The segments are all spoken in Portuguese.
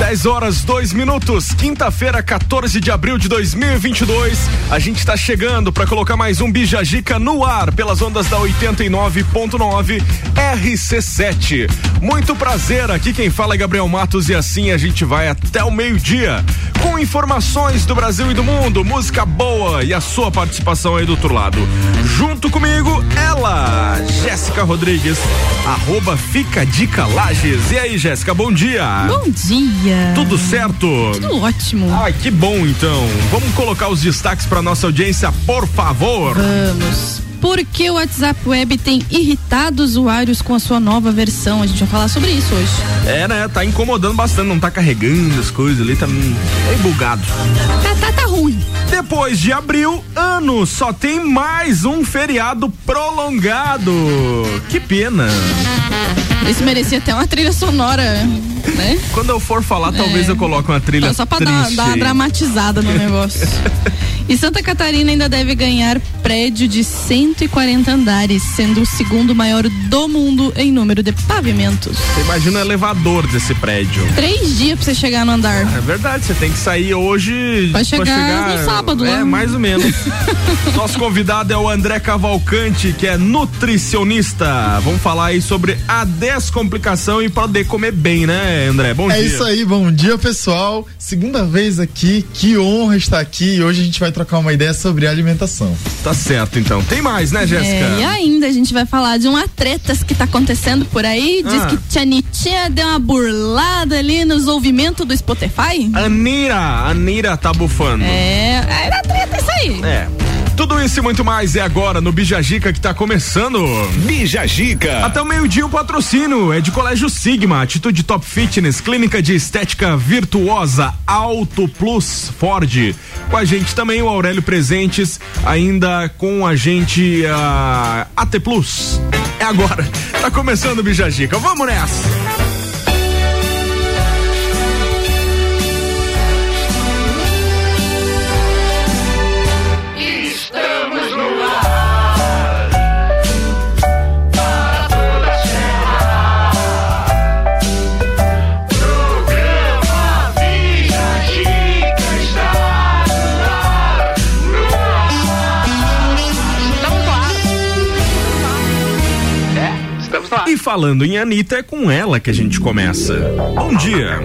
10 horas, 2 minutos, quinta-feira, 14 de abril de 2022. A gente está chegando para colocar mais um Bijagica no ar pelas ondas da 89.9 RC7. Muito prazer, aqui quem fala é Gabriel Matos e assim a gente vai até o meio-dia com informações do Brasil e do mundo, música boa e a sua participação aí do outro lado. Junto comigo, ela, Jéssica Rodrigues, arroba Fica Dica Lages. E aí, Jéssica, bom dia. Bom dia. Tudo certo? Tudo ótimo. Ai, que bom então. Vamos colocar os destaques para nossa audiência, por favor. Vamos. Por que o WhatsApp Web tem irritado usuários com a sua nova versão? A gente vai falar sobre isso hoje. É, né? Tá incomodando bastante, não tá carregando as coisas ali, tá meio bugado. Tá, tá, tá ruim. Depois de abril, ano, só tem mais um feriado prolongado. Que pena. Isso merecia até uma trilha sonora, né? Quando eu for falar, talvez É. eu coloque uma trilha Só pra dar, triste dar uma dramatizada no negócio. E Santa Catarina ainda deve ganhar prédio de 140 andares, sendo o segundo maior do mundo em número de pavimentos. Você imagina o elevador desse prédio. Três dias pra você chegar no andar. É verdade, você tem que sair hoje Vai chegar no sábado, É, né? mais ou menos. Nosso convidado é o André Cavalcante, que é nutricionista. Vamos falar aí sobre a descomplicação e poder comer bem, né, André? Bom É dia. isso aí, bom dia pessoal. Segunda vez aqui, que honra estar aqui e hoje a gente vai trocar uma ideia sobre alimentação. Tá certo, então. Tem mais, né, Jéssica? É, e ainda a gente vai falar de uma tretas que tá acontecendo por aí. Diz Ah. que Tia Nitinha deu uma burlada ali nos ouvimentos do Spotify. Anira, Anira tá bufando. É, era treta isso aí. É. Tudo isso e muito mais é agora no Bijagica que tá começando. Bija Gica. Até o meio-dia o patrocínio é de Colégio Sigma, Atitude Top Fitness, Clínica de Estética Virtuosa, Auto Plus Ford. Com a gente também o Aurélio Presentes, ainda com a gente a AT Plus. É agora, tá começando o Bijagica, vamos nessa! Falando em Anitta, é com ela que a gente começa. Bom dia!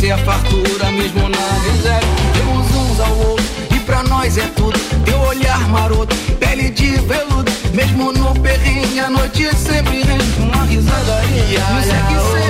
vencer a é fartura mesmo na miséria. Temos uns ao outro e pra nós é tudo. Teu olhar maroto, pele de veludo. Mesmo no perrinho a noite sempre rende uma risada. E, é que sempre.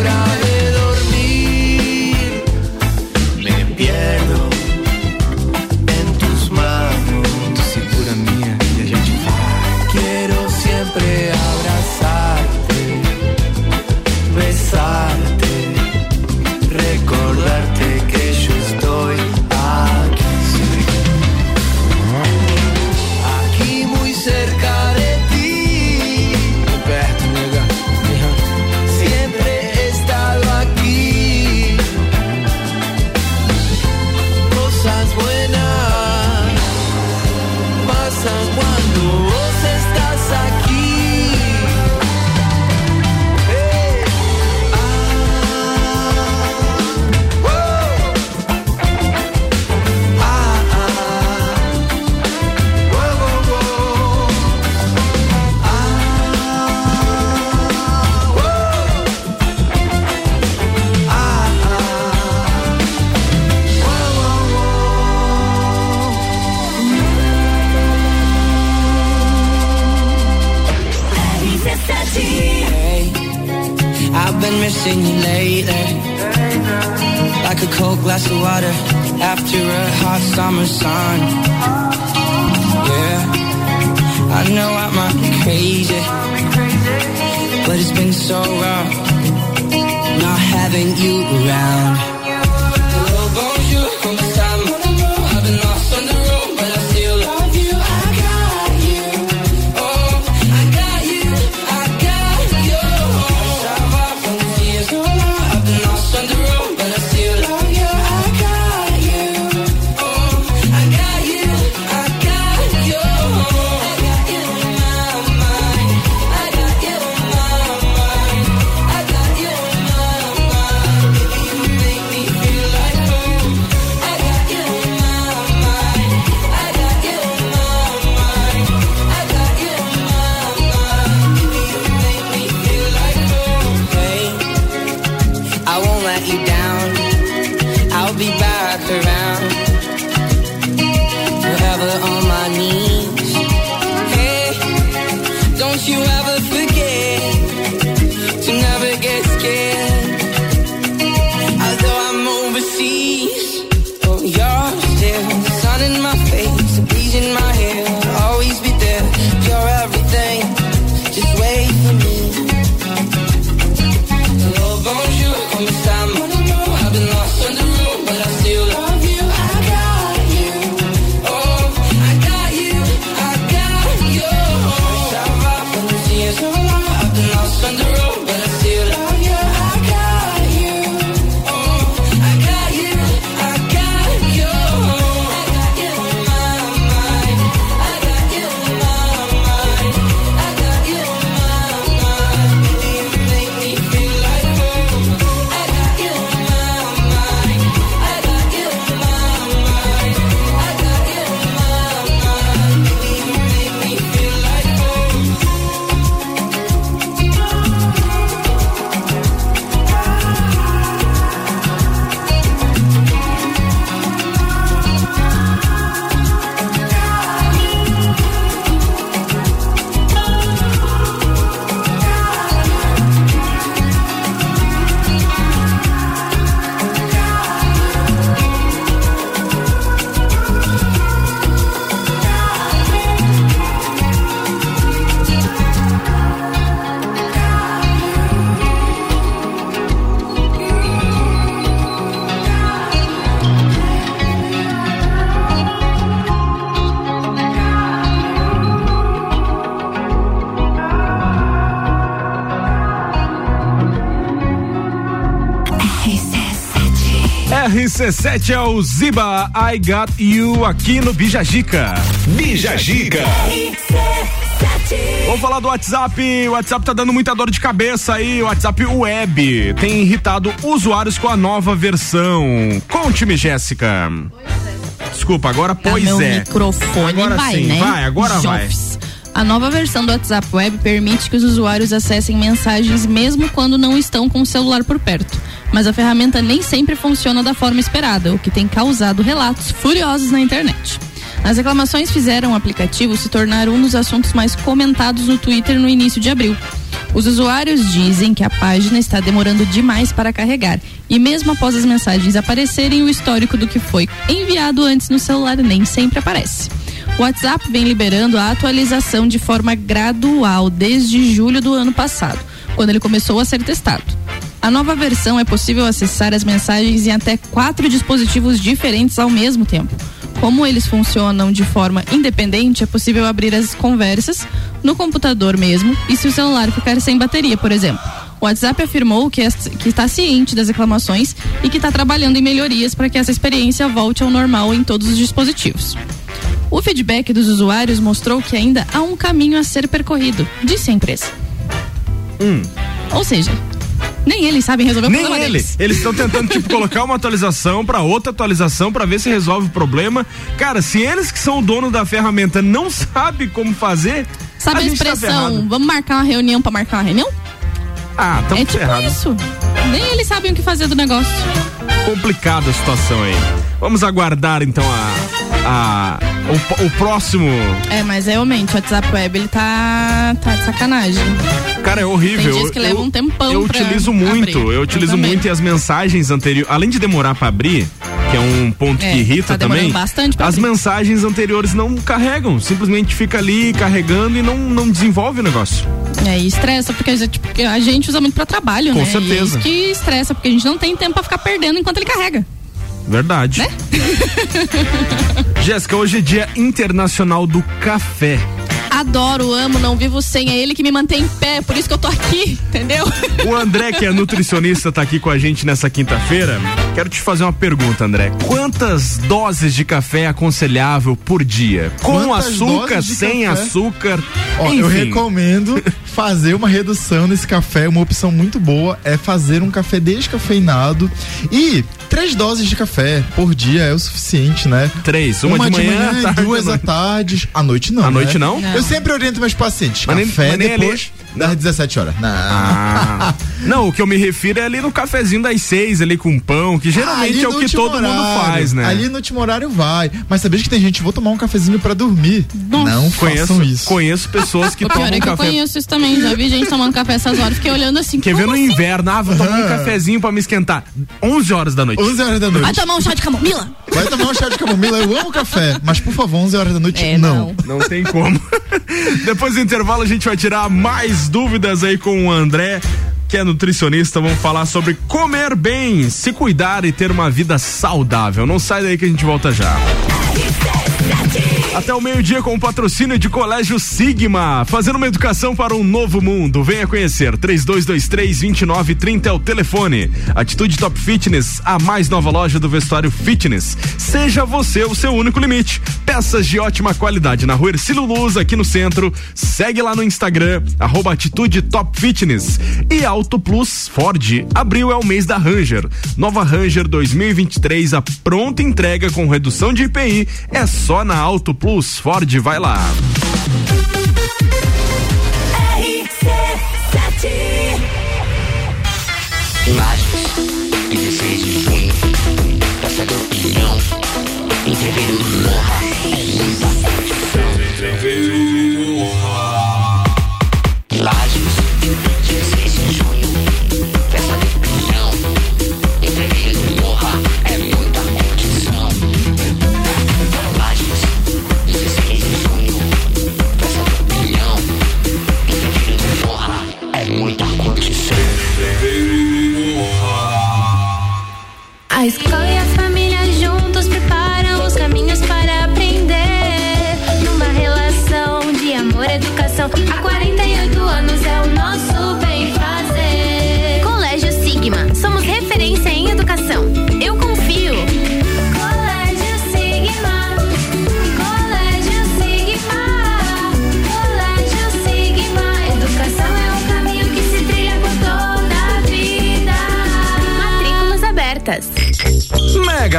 RC7 é o Ziba, I Got You aqui no Bijagica. Bija Gica. Vamos falar do WhatsApp. O WhatsApp tá dando muita dor de cabeça aí. O WhatsApp Web tem irritado usuários com a nova versão. Conte-me, Jéssica. Desculpa, agora pois meu é. microfone Agora vai, sim, né? vai, agora vai. A nova versão do WhatsApp Web permite que os usuários acessem mensagens mesmo quando não estão com o celular por perto. Mas a ferramenta nem sempre funciona da forma esperada, o que tem causado relatos furiosos na internet. As reclamações fizeram o aplicativo se tornar um dos assuntos mais comentados no Twitter no início de abril. Os usuários dizem que a página está demorando demais para carregar e mesmo após as mensagens aparecerem, o histórico do que foi enviado antes no celular nem sempre aparece. O WhatsApp vem liberando a atualização de forma gradual desde julho do ano passado, quando ele começou a ser testado. A nova versão é possível acessar as mensagens em até quatro dispositivos diferentes ao mesmo tempo. Como eles funcionam de forma independente, é possível abrir as conversas no computador mesmo e se o celular ficar sem bateria, por exemplo. O WhatsApp afirmou que, está ciente das reclamações e que está trabalhando em melhorias para que essa experiência volte ao normal em todos os dispositivos. O feedback dos usuários mostrou que ainda há um caminho a ser percorrido, disse a empresa. Ou seja, nem eles sabem resolver o Nem problema ele. deles. Eles estão tentando, tipo, colocar uma atualização pra outra atualização pra ver se resolve o problema. Cara, se eles que são o dono da ferramenta não sabem como fazer. Sabe a, gente tá expressão, ferrado. vamos marcar uma reunião pra marcar uma reunião? Ah, tamo é tipo ferrado. isso. Nem eles sabem o que fazer do negócio. Complicada a situação aí. Vamos aguardar então a. a o, o próximo. É, mas realmente, o WhatsApp Web, ele tá, tá de sacanagem. Cara, é horrível. Tem dias que eu, leva um tempão Eu utilizo muito, abrir. eu utilizo Eu muito e as mensagens anteriores, além de demorar pra abrir, que é um ponto É, que irrita tá também. bastante as abrir. mensagens anteriores não carregam, simplesmente fica ali carregando e não, não desenvolve o negócio. É, e estressa, porque a gente, porque a gente usa muito pra trabalho, Com né? certeza. E é isso que estressa, porque a gente não tem tempo pra ficar perdendo enquanto ele carrega. Verdade. Né? Jéssica, hoje é dia internacional do café. Adoro, amo, não vivo sem. É ele que me mantém em pé, por isso que eu tô aqui, entendeu? O André, que é nutricionista, tá aqui com a gente nessa quinta-feira. Quero te fazer uma pergunta, André. Quantas doses de café é aconselhável por dia? Com Quantas açúcar, de sem café? açúcar? Ó, enfim. eu recomendo fazer uma redução nesse café. Uma opção muito boa é fazer um café descafeinado. E três doses de café por dia é o suficiente, né? Três, uma, de manhã, e tarde, duas à noite. tarde. À noite não. À noite né? não? Não. Eu sempre oriento meus pacientes. Mas nem- café mas nem ali- depois. Das 17 horas. Não. Ah. Não, o que eu me refiro é ali no cafezinho das seis, ali com pão, que geralmente Ali é o que todo mundo horário. faz, né? Ali no último horário vai. Mas sabia que tem gente, vou tomar um cafezinho pra dormir. Não Conheço, façam isso. conheço pessoas que O pior tomam é que eu café. conheço isso também. Já vi gente tomando café essas horas. Fiquei olhando assim. Quer ver no assim? inverno? Ah, vou tomar um Ah. cafezinho pra me esquentar. 11 horas da noite. 11 horas da Vai noite. tomar um chá de camomila? Vai tomar um chá de camomila. Eu amo café. Mas por favor, 11 horas da noite, É, não. não. Não tem como. Depois do intervalo a gente vai tirar mais dúvidas aí com o André, que é nutricionista. Vamos falar sobre comer bem, se cuidar e ter uma vida saudável. Não sai daí que a gente volta já. Até o meio-dia com o patrocínio de Colégio Sigma, fazendo uma educação para um novo mundo. Venha conhecer. 3223-2930 é o telefone. Atitude Top Fitness, a mais nova loja do vestuário fitness. Seja você o seu único limite. Peças de ótima qualidade na rua Ercílio Luz, aqui no centro. Segue lá no Instagram, arroba Atitude Top Fitness. E Auto Plus Ford. Abril é o mês da Ranger. Nova Ranger 2023, a pronta entrega com redução de IPI. É só na Auto Plus Ford. Vai lá. Imagens, 16 de junho, Praça do Pinhão, entreveiro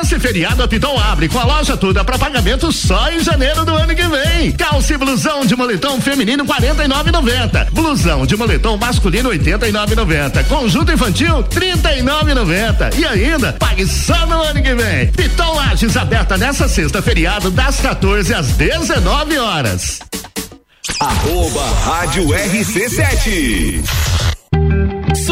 Nesse feriado, a Piton abre com a loja toda para pagamento só em janeiro do ano que vem. Calça e blusão de moletom feminino 49,90. Blusão de moletom masculino 89,90. Conjunto infantil 39,90. E ainda, pague só no ano que vem. Piton Lages aberta nessa sexta feriado das 14 às 19 horas. Arroba Rádio RC7.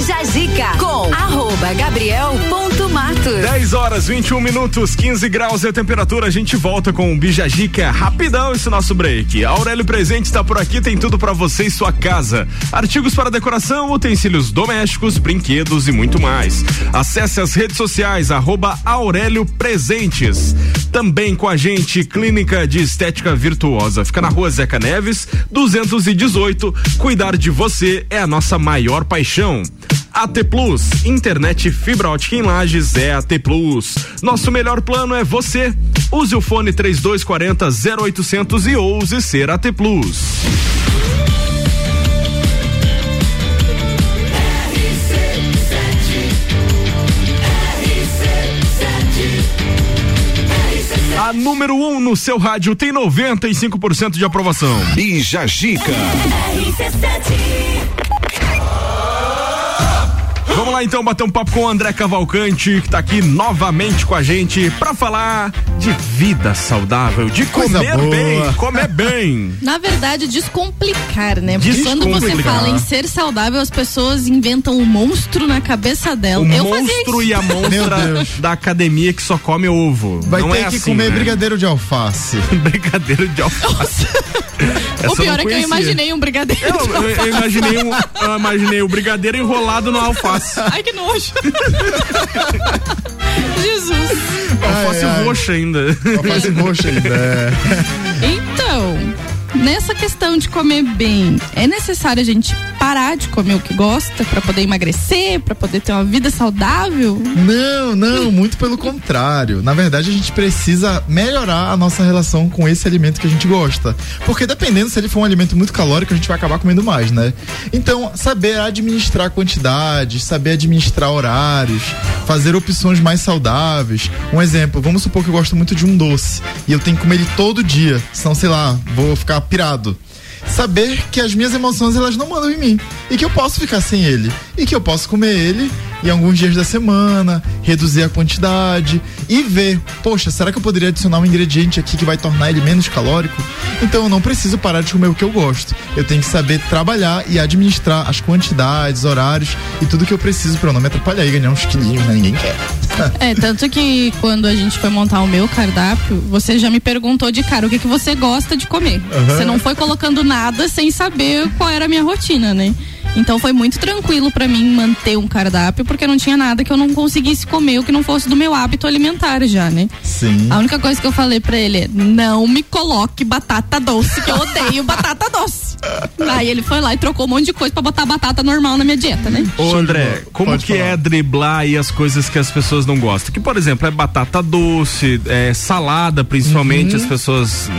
Jajica com arroba gabriel.matos. 10 horas 21 minutos, 15 graus é a temperatura. A gente volta com o Bijajica. Rapidão esse nosso break. Aurélio Presente está por aqui, tem tudo para você e sua casa. Artigos para decoração, utensílios domésticos, brinquedos e muito mais. Acesse as redes sociais, arroba Aurélio Presentes. Também com a gente, Clínica de Estética Virtuosa. Fica na rua Zeca Neves, 218. Cuidar de você é a nossa maior paixão. AT Plus, internet fibra ótica em Lages é AT Plus. Nosso melhor plano é você. Use o fone 3240 0800 e ouse ser AT Plus. A número 1 um no seu rádio tem 95% de aprovação. Bija Gica. Vamos lá então bater um papo com o André Cavalcante, que tá aqui novamente com a gente pra falar de vida saudável, de Coisa comer boa. bem, comer bem. Na verdade, descomplicar, né? Porque quando você Descomplicar. fala em ser saudável, as pessoas inventam um monstro na cabeça dela. O Eu fazia monstro isso. e a monstra da academia que só come ovo. Vai Não ter é que assim, comer né? brigadeiro de alface. brigadeiro de alface. Essa O pior é que eu imaginei um brigadeiro. Eu, eu- eu imaginei um, eu imaginei o brigadeiro enrolado no alface. Ai, que nojo. Jesus. Alface ai. roxa ainda. Alface roxa ainda. é. Nessa questão de comer bem, é necessário a gente parar de comer o que gosta pra poder emagrecer, pra poder ter uma vida saudável? Não, não, muito pelo contrário. Na verdade, a gente precisa melhorar a nossa relação com esse alimento que a gente gosta. Porque dependendo se ele for um alimento muito calórico, a gente vai acabar comendo mais, né? Então, saber administrar quantidades, saber administrar horários, fazer opções mais saudáveis. Um exemplo, vamos supor que eu gosto muito de um doce e eu tenho que comer ele todo dia, senão, sei lá, vou ficar pirado saber que as minhas emoções elas não mandam em mim e que eu posso ficar sem ele e que eu posso comer ele em alguns dias da semana, reduzir a quantidade e ver, poxa, será que eu poderia adicionar um ingrediente aqui que vai tornar ele menos calórico? Então eu não preciso parar de comer o que eu gosto. Eu tenho que saber trabalhar e administrar as quantidades, horários e tudo que eu preciso para não me atrapalhar e ganhar uns quilinhos, né? Ninguém quer. É, tanto que quando a gente foi montar o meu cardápio, você já me perguntou de cara o que, que você gosta de comer. Aham. Você não foi colocando nada sem saber qual era a minha rotina, né? Então foi muito tranquilo pra mim manter um cardápio, porque não tinha nada que eu não conseguisse comer o que não fosse do meu hábito alimentar já, né? Sim. A única coisa que eu falei pra ele é: não me coloque batata doce, que eu odeio batata doce. Aí ele foi lá e trocou um monte de coisa pra botar batata normal na minha dieta, né? Ô André, como Pode que falar. é driblar aí as coisas que as pessoas não gostam? Que, por exemplo, é batata doce, é salada, principalmente, Uhum. as pessoas,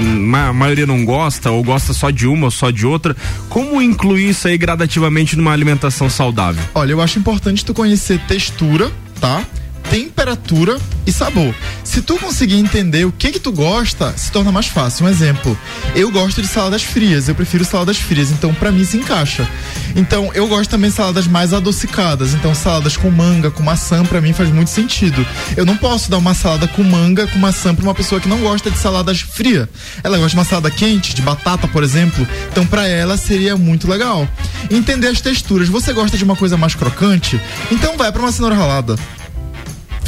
a maioria não gosta, ou gosta só de uma ou só de outra. Como incluir isso aí gradativamente numa alimentação saudável? Olha, eu acho importante tu conhecer textura, tá? Temperatura e sabor. Se tu conseguir entender o que que tu gosta, se torna mais fácil. Um exemplo, eu gosto de saladas frias, eu prefiro saladas frias, então pra mim se encaixa. Então eu gosto também de saladas mais adocicadas, então saladas com manga, com maçã, pra mim faz muito sentido. Eu não posso dar uma salada com manga, com maçã pra uma pessoa que não gosta de saladas fria. Ela gosta de uma salada quente, de batata, por exemplo, então pra ela seria muito legal. Entender as texturas. Você gosta de uma coisa mais crocante? Então vai pra uma cenoura ralada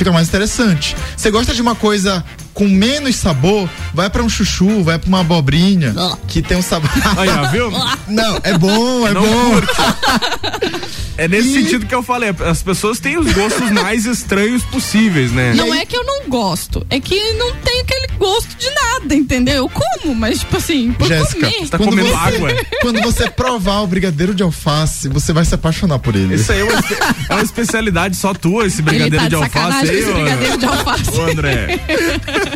fica mais interessante. Você gosta de uma coisa com menos sabor? Vai pra um chuchu, vai pra uma abobrinha que tem um sabor. Aí, ó, viu? Não, é bom, é Não bom. É nesse sentido que eu falei, as pessoas têm os gostos mais estranhos possíveis, né? Não é que eu não gosto, é que não tem aquele gosto de nada, entendeu? Eu como, mas tipo assim, por Jéssica, comer. Tá quando comendo você, água? Quando você provar o brigadeiro de alface, você vai se apaixonar por ele. Isso aí é uma, é uma especialidade só tua, esse brigadeiro Ele tá de de alface aí, esse brigadeiro de alface. Ô, André.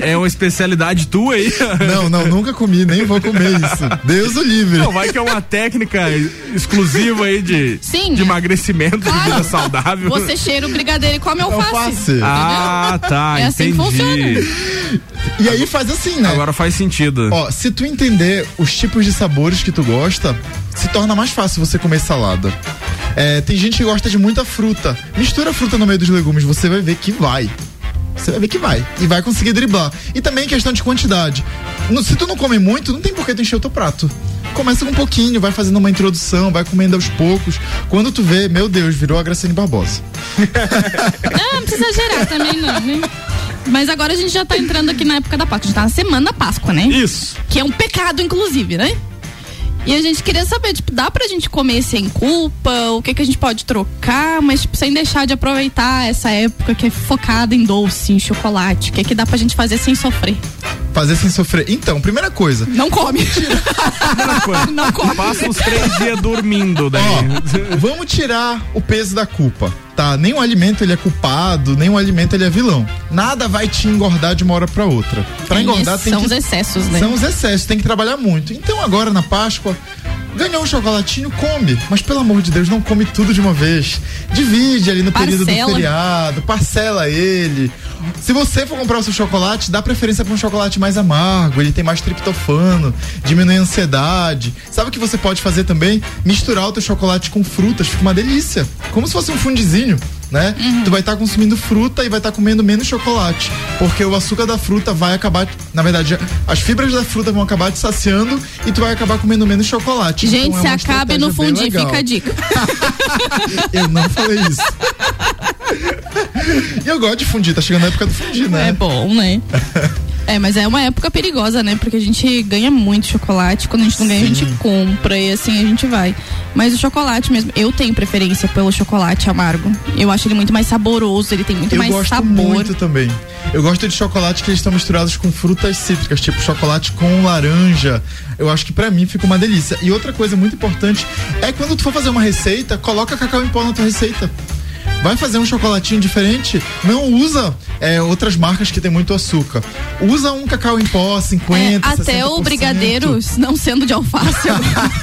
É uma especialidade tua aí? Não, não, nunca comi, nem vou comer isso. Deus o livre. Não, vai que é uma técnica exclusiva aí de, Sim. de emagrecimento, de Claro. vida saudável. Você cheira o brigadeiro e come alface. Alface. Ah, tá, É assim que entendi. E aí faz assim, né? Agora faz sentido. Ó, se tu entender os tipos de sabores que tu gosta, se torna mais fácil você comer salada. É, tem gente que gosta de muita fruta. Mistura a fruta no meio dos legumes, você vai ver que vai. Você vai ver que vai. E vai conseguir driblar. E também questão de quantidade. No- se tu não come muito, não tem por que tu encher o teu prato. começa com um pouquinho, vai fazendo uma introdução, vai comendo aos poucos. Quando tu vê, meu Deus, virou a Graciane Barbosa. Ah, não precisa exagerar também, não, né? Mas agora a gente já tá entrando aqui na época da Páscoa. A gente tá na semana da Páscoa, né? Isso. Que é um pecado, inclusive, né? E a gente queria saber, tipo, dá pra gente comer sem culpa? O que que a gente pode trocar, mas tipo, sem deixar de aproveitar essa época que é focada em doce, em chocolate? O que que dá pra gente fazer sem sofrer? Fazer sem sofrer. Então, primeira coisa. Não come. Não come. Passa uns três dias dormindo daí. Ó, vamos tirar o peso da culpa, tá? Nenhum alimento ele é culpado, nenhum alimento ele é vilão. Nada vai te engordar de uma hora pra outra. Pra É, engordar tem são que os excessos, né? São os excessos, tem que trabalhar muito. Então agora na Páscoa, ganhou um chocolatinho, come. Mas pelo amor de Deus, não come tudo de uma vez. Divide ali no período do Parcela. feriado, parcela ele. Se você for comprar o seu chocolate, dá preferência para um chocolate mais amargo, ele tem mais triptofano, diminui a ansiedade. Sabe o que você pode fazer também? Misturar o teu chocolate com frutas, fica uma delícia. Como se fosse um fundizinho. Né? Tu vai estar consumindo fruta e vai estar comendo menos chocolate, porque o açúcar da fruta vai acabar, na verdade, as fibras da fruta vão acabar te saciando e tu vai acabar comendo menos chocolate. Gente, Então se no estratégia bem fundir, fica a dica. Eu não falei isso. E eu gosto de fundir, tá chegando a época do fundir, né? É bom, né? É, mas é uma época perigosa, né? Porque a gente ganha muito chocolate. Quando a gente não ganha, a gente compra e assim a gente vai. Mas o chocolate mesmo, eu tenho preferência pelo chocolate amargo. Eu acho ele muito mais saboroso, ele tem muito eu mais gosto sabor. muito também. Eu gosto de chocolate que eles estão misturados com frutas cítricas, tipo chocolate com laranja. Eu acho que pra mim fica uma delícia. E outra coisa muito importante é quando tu for fazer uma receita, coloca cacau em pó na tua receita. Vai fazer um chocolatinho diferente, não usa é, outras marcas que tem muito açúcar. Usa um cacau em pó, 50, É, até o 60%. brigadeiro, não sendo de alface.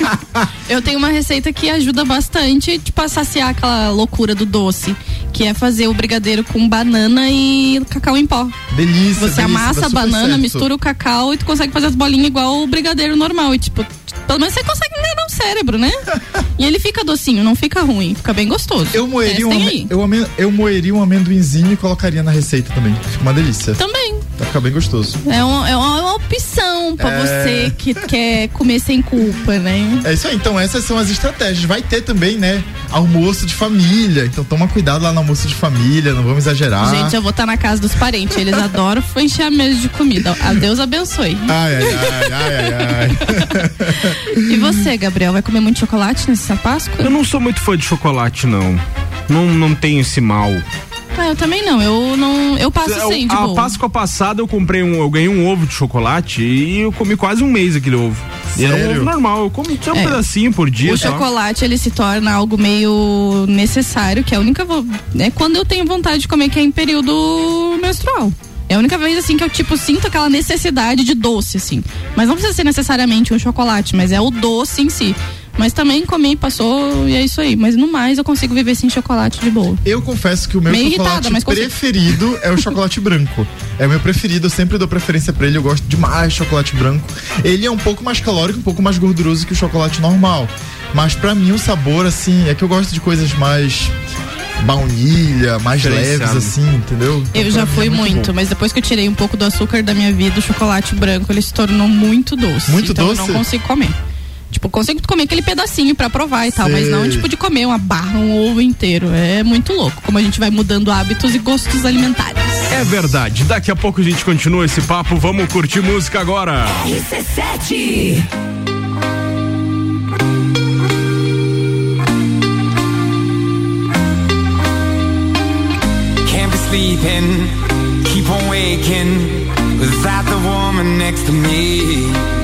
eu tenho uma receita que ajuda bastante, tipo, a saciar aquela loucura do doce. Que é fazer o brigadeiro com banana e cacau em pó. Delícia. Você delícia, amassa a banana, certo. mistura o cacau e tu consegue fazer as bolinhas igual o brigadeiro normal. E tipo, pelo menos você consegue enganar o cérebro, né? e ele fica docinho, não fica ruim, fica bem gostoso. Eu moeria, um, Testem ame- aí. eu, eu moeria um amendoinzinho e colocaria na receita também. Fica uma delícia. Também. Vai ficar bem gostoso. É uma, é uma- uma opção pra É. você que quer comer sem culpa, né? É isso aí, então essas são as estratégias. Vai ter também, né, almoço de família. Então toma cuidado lá no almoço de família, não vamos exagerar. Gente, eu vou estar na casa dos parentes. Eles adoram encher a mesa de comida. A Deus abençoe. Ai, ai, ai, ai, ai, ai. E você, Gabriel, vai comer muito chocolate nessa Páscoa? Eu não sou muito fã de chocolate, não. Não, não tenho esse mal. Ah, eu também não. Eu não. Eu passo Eu- sem, de a boa. Páscoa passada eu comprei um, eu ganhei um ovo de chocolate e eu comi quase um mês aquele ovo. E era um Sério? ovo normal, eu como tinha um É. pedacinho por dia. O só. chocolate ele se torna algo meio necessário, que é a única é quando eu tenho vontade de comer que é em período menstrual. É a única vez assim que eu tipo sinto aquela necessidade de doce assim. Mas não precisa ser necessariamente um chocolate, mas é o doce em si. Mas também comi, passou e é isso aí. Mas no mais eu consigo viver sem chocolate de boa. Eu confesso que o meu Meio chocolate irritada, mas consigo. preferido é o chocolate branco. É o meu preferido, eu sempre dou preferência pra ele, eu gosto demais de chocolate branco. Ele é um pouco mais calórico, um pouco mais gorduroso que o chocolate normal. Mas pra mim o sabor, assim, é que eu gosto de coisas mais baunilha, mais leves, assim, entendeu? Então, Eu já mim fui é muito, bom. mas depois que eu tirei um pouco do açúcar da minha vida, o chocolate branco ele se tornou muito doce. Muito então doce? eu não consigo comer. Tipo, consigo comer aquele pedacinho pra provar e tal, mas não tipo de comer uma barra, um ovo inteiro. É muito louco, como a gente vai mudando hábitos e gostos alimentares. É verdade. Daqui a pouco a gente continua esse papo. Vamos curtir música agora. RC7 Can't be sleeping, keep on waking without the woman next to me.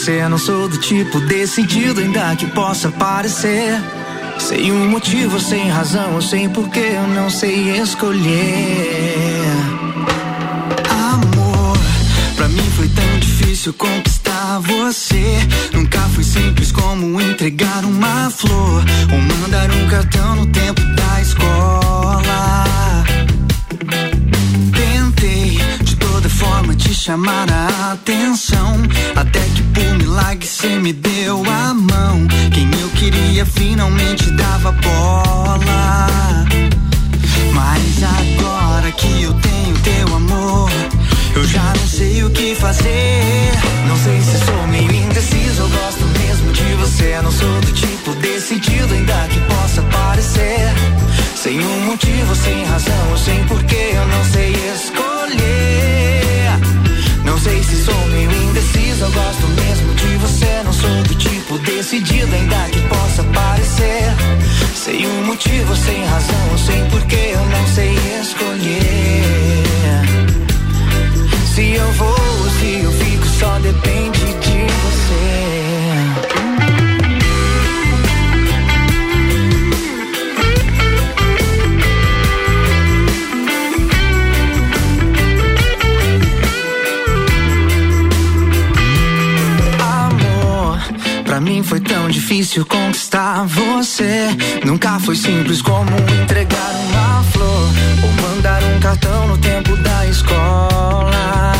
Você. Não sou do tipo decidido, ainda que possa parecer. Sem um motivo, sem razão, sei porquê, eu não sei escolher. Amor, pra mim foi tão difícil conquistar você. Nunca foi simples como entregar uma flor ou mandar um cartão no tempo da escola. Tentei de toda forma te chamar a milagre cê me deu a mão. Quem eu queria finalmente dava bola. Mas agora que eu tenho teu amor, eu já não sei o que fazer. Não sei se sou meio indeciso, eu gosto mesmo de você. Não sou do tipo decidido, ainda que possa parecer. Sem um motivo, sem razão, sem porquê, eu não sei escolher. Não sei se sou meio indeciso, eu gosto mesmo de você. Não sou do tipo decidido, ainda que possa parecer. Sem um motivo, sem razão, sem porquê, foi simples como entregar uma flor ou mandar um cartão no tempo da escola.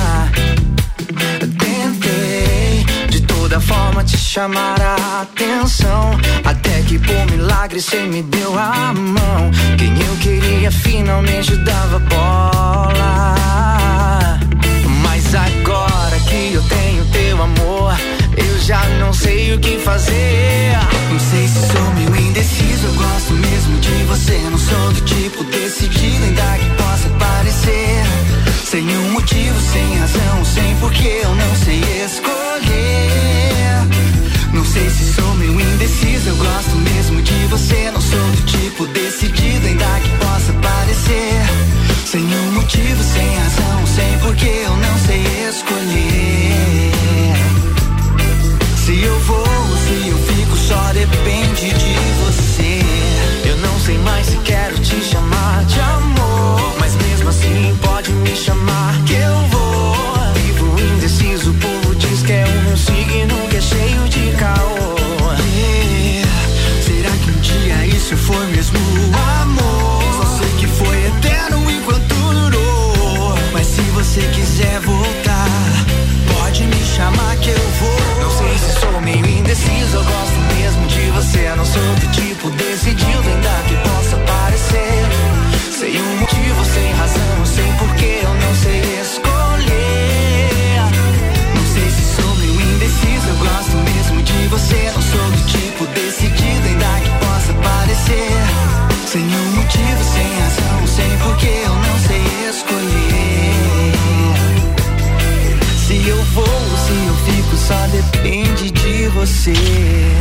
Tentei de toda forma te chamar a atenção. Até que por milagre cê me deu a mão. Quem eu queria finalmente dava bola. Mas agora que eu tenho teu amor, eu já não sei o que fazer. Não sei se sou meio indeciso, eu gosto mesmo de você. Não sou do tipo decidido, ainda que possa parecer. Sem um motivo, sem razão, sem porquê, eu não sei escolher. Não sei se sou meio indeciso, eu gosto mesmo de você. Não sou do tipo decidido, ainda que possa parecer. Sem um motivo, sem razão, sem porquê, eu não sei escolher. Se eu vou ou se eu fico, só depende de você. Se quero te chamar fico,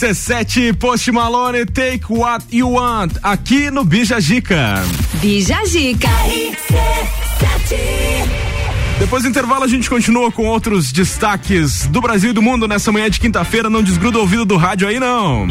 RC7 Post Malone Take What You Want aqui no Bija Gica. Bija Gica. Depois do intervalo a gente continua com outros destaques do Brasil e do mundo nessa manhã de quinta-feira. Não desgruda o ouvido do rádio aí não.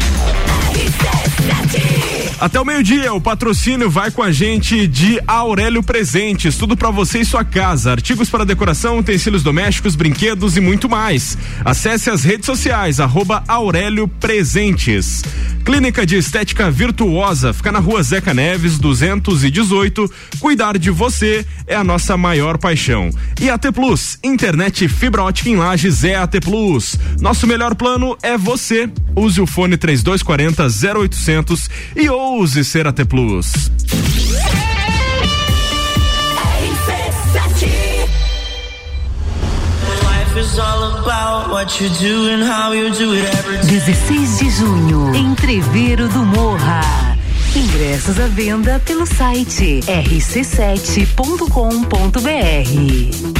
Até o meio-dia, o patrocínio vai com a gente de Aurélio Presentes. Tudo para você e sua casa. Artigos para decoração, utensílios domésticos, brinquedos e muito mais. Acesse as redes sociais, arroba Aurélio Presentes. Clínica de Estética Virtuosa, fica na rua Zeca Neves, 218. Cuidar de você é a nossa maior paixão. E AT Plus, internet fibra ótica em lajes é AT Plus. Nosso melhor plano é você. Use o fone 3240 0800 e ouse ser AT Plus. Life is all about what you do and how you do it every day. 16 de junho, Entreveiro do Morra. Ingressos à venda pelo site rc7.com.br.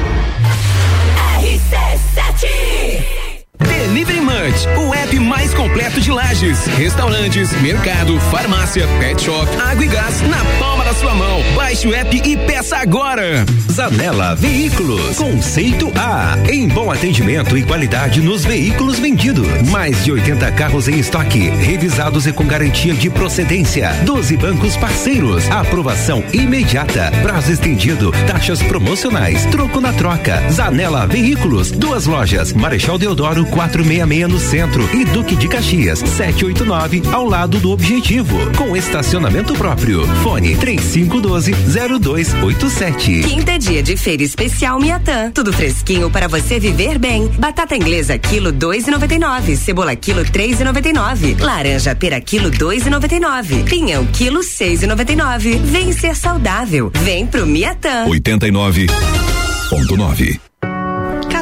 sete. Delivery Munch, o app mais completo de lajes, restaurantes, mercado, farmácia, pet shop, água e gás na palma da sua mão. Baixe o app e peça agora. Zanela Veículos, conceito A, em bom atendimento e qualidade nos veículos vendidos. Mais de 80 carros em estoque, revisados e com garantia de procedência. 12 bancos parceiros, aprovação imediata, prazo estendido, taxas promocionais, troco na troca. Zanela Veículos, duas lojas, Marechal Deodoro 466 no centro e Duque de Caxias 789 ao lado do Objetivo, com estacionamento próprio. Fone 3512 0287. Quinta é dia de feira especial Miatã. Tudo fresquinho para você viver bem. Batata inglesa quilo 2,99. Cebola quilo 3,99. Laranja pera quilo 2,99. Pinhão quilo 6,99. Vem ser saudável. Vem pro Miatã. 89.9.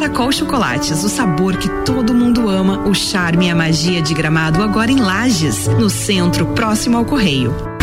Caracol Chocolates, o sabor que todo mundo ama, o charme e a magia de gramado agora em Lages, no centro, próximo ao Correio.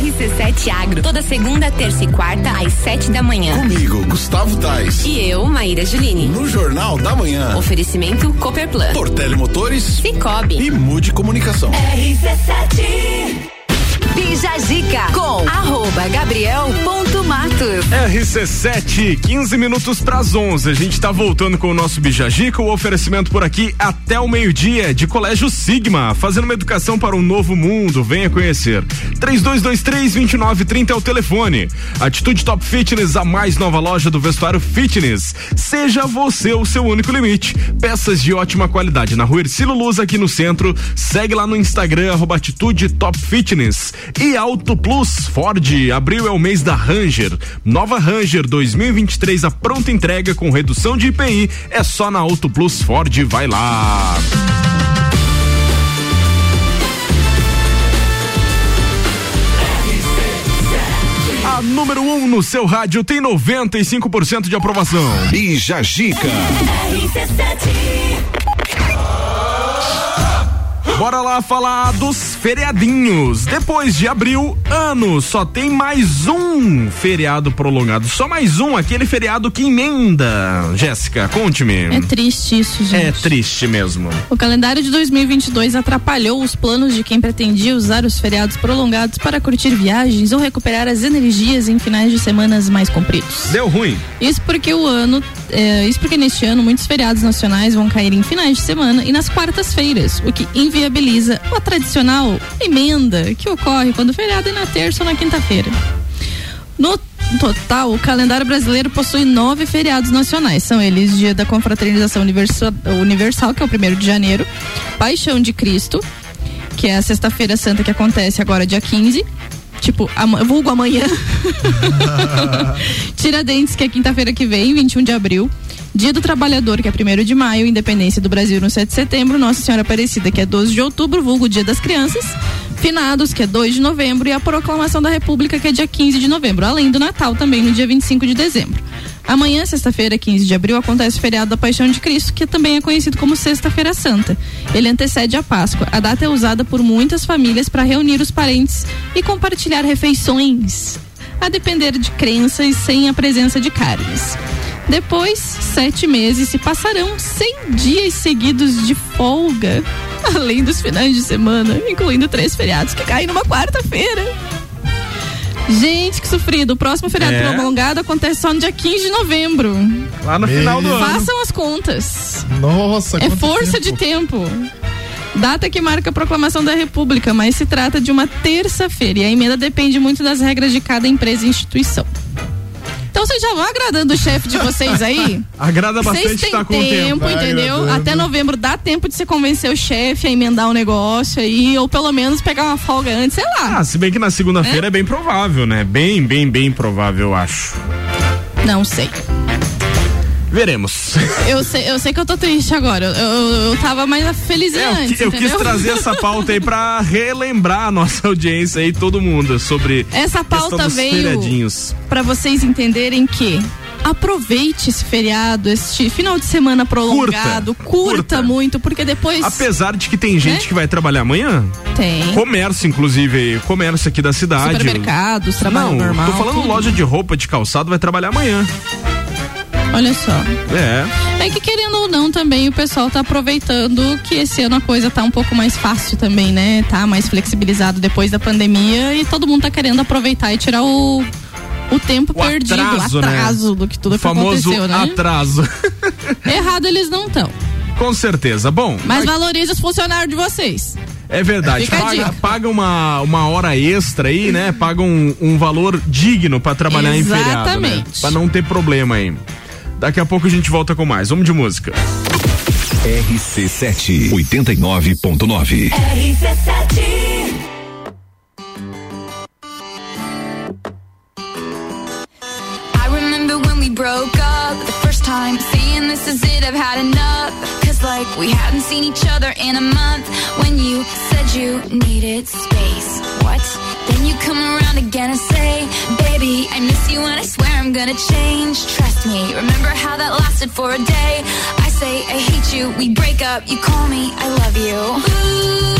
RC7 Agro, toda segunda, terça e quarta, às sete da manhã. Comigo, Gustavo Tais. E eu, Maíra Juline. No Jornal da Manhã. Oferecimento Copperplan. Portele Motores. Cicobi. E Mude Comunicação. RC7. Bija Zica com arroba gabriel.matos. RC7, 15 minutos para as 11. A gente tá voltando com o nosso Bijagica, o oferecimento por aqui até o meio-dia de Colégio Sigma, fazendo uma educação para um novo mundo. Venha conhecer. 3223-2930 é o telefone. Atitude Top Fitness, a mais nova loja do vestuário fitness. Seja você o seu único limite. Peças de ótima qualidade na rua Ercilo Luz, aqui no centro. Segue lá no Instagram, arroba Atitude Top Fitness. E Auto Plus Ford, abril é o mês da Ranger. Nova Ranger 2023, a pronta entrega com redução de IPI. É só na Auto Plus Ford, vai lá. A número 1 um no seu rádio tem 95% de aprovação. Bija Gica. Bora lá falar dos feriadinhos. Depois de abril, ano, só tem mais um feriado prolongado. Só mais um, aquele feriado que emenda. Jéssica, conte-me. É triste isso, gente. É triste mesmo. O calendário de 2022 atrapalhou os planos de quem pretendia usar os feriados prolongados para curtir viagens ou recuperar as energias em finais de semanas mais compridos. Deu ruim. Isso porque o ano, é, isso porque neste ano muitos feriados nacionais vão cair em finais de semana e nas quartas-feiras, o que inviabiliza a tradicional emenda que ocorre quando o feriado é na terça ou na quinta-feira. No total, o calendário brasileiro possui nove feriados nacionais. São eles Dia da Confraternização Universal, Universal que é o primeiro de janeiro, Paixão de Cristo, que é a sexta-feira santa que acontece agora dia 15. Tipo, ama- vulgo amanhã. Tiradentes, que é quinta-feira que vem, 21 de abril. Dia do Trabalhador, que é 1 de maio, Independência do Brasil no 7 de setembro, Nossa Senhora Aparecida, que é 12 de outubro, vulgo Dia das Crianças, Finados, que é 2 de novembro, e a Proclamação da República, que é dia 15 de novembro, além do Natal também no dia 25 de dezembro. Amanhã, sexta-feira, 15 de abril, acontece o feriado da Paixão de Cristo, que também é conhecido como Sexta-feira Santa. Ele antecede a Páscoa. A data é usada por muitas famílias para reunir os parentes e compartilhar refeições, a depender de crenças sem a presença de carnes. Depois, sete meses se passarão 100 dias seguidos de folga, além dos finais de semana, incluindo três feriados que caem numa quarta-feira. Gente, que sofrido. O próximo feriado É. prolongado acontece só no dia 15 de novembro. Lá no final do ano. Façam as contas. Nossa, É força tempo. de tempo. Data que marca a proclamação da República, mas se trata de uma terça-feira e a emenda depende muito das regras de cada empresa e instituição. Então vocês já vão agradando o chefe de vocês aí? Agrada Vocês bastante têm estar com tempo, tempo. Vai entendeu? agradando. Até novembro dá tempo de você convencer o chefe a emendar o negócio aí, ou pelo menos pegar uma folga antes, sei lá. Ah, se bem que na segunda-feira é bem provável, né? Bem, bem, bem provável, eu acho. Não sei. Veremos. Eu sei, eu sei que eu tô triste agora. Eu, eu, eu tava mais felizinha É, eu, antes. qui- eu quis trazer essa pauta aí pra relembrar a nossa audiência aí, todo mundo, sobre Essa pauta veio pra vocês entenderem que aproveite esse feriado, este final de semana prolongado, curta, muito, porque depois Apesar de que tem gente Né? que vai trabalhar amanhã. tem Comércio, inclusive, comércio aqui da cidade. supermercados, trabalho Não, normal. tô falando tudo. loja de roupa, de calçado, vai trabalhar amanhã. Olha só. É. É que querendo ou não também o pessoal tá aproveitando que esse ano a coisa tá um pouco mais fácil também, né? Tá mais flexibilizado depois da pandemia e todo mundo tá querendo aproveitar e tirar o o tempo O perdido, atraso, atraso né? do que tudo o que famoso aconteceu, né? atraso. Errado eles não estão. Com certeza. Bom, Mas valorize os funcionários de vocês. É verdade. Fica Paga, paga uma, uma hora extra aí, né? Paga um, um valor digno pra trabalhar em feriado, né? Exatamente. Pra não ter problema aí. Daqui a pouco a gente volta com mais. Vamos de música. RC7 89.9. I remember when we broke up the first time, saying this is it, I've had enough. Cause like we hadn't seen each other in a month when you said you needed space. What? Then you come around again and say, Baby, I miss you and I swear I'm gonna change. Trust me, remember how that lasted for a day? I say, I hate you, we break up, you call me, I love you. Ooh,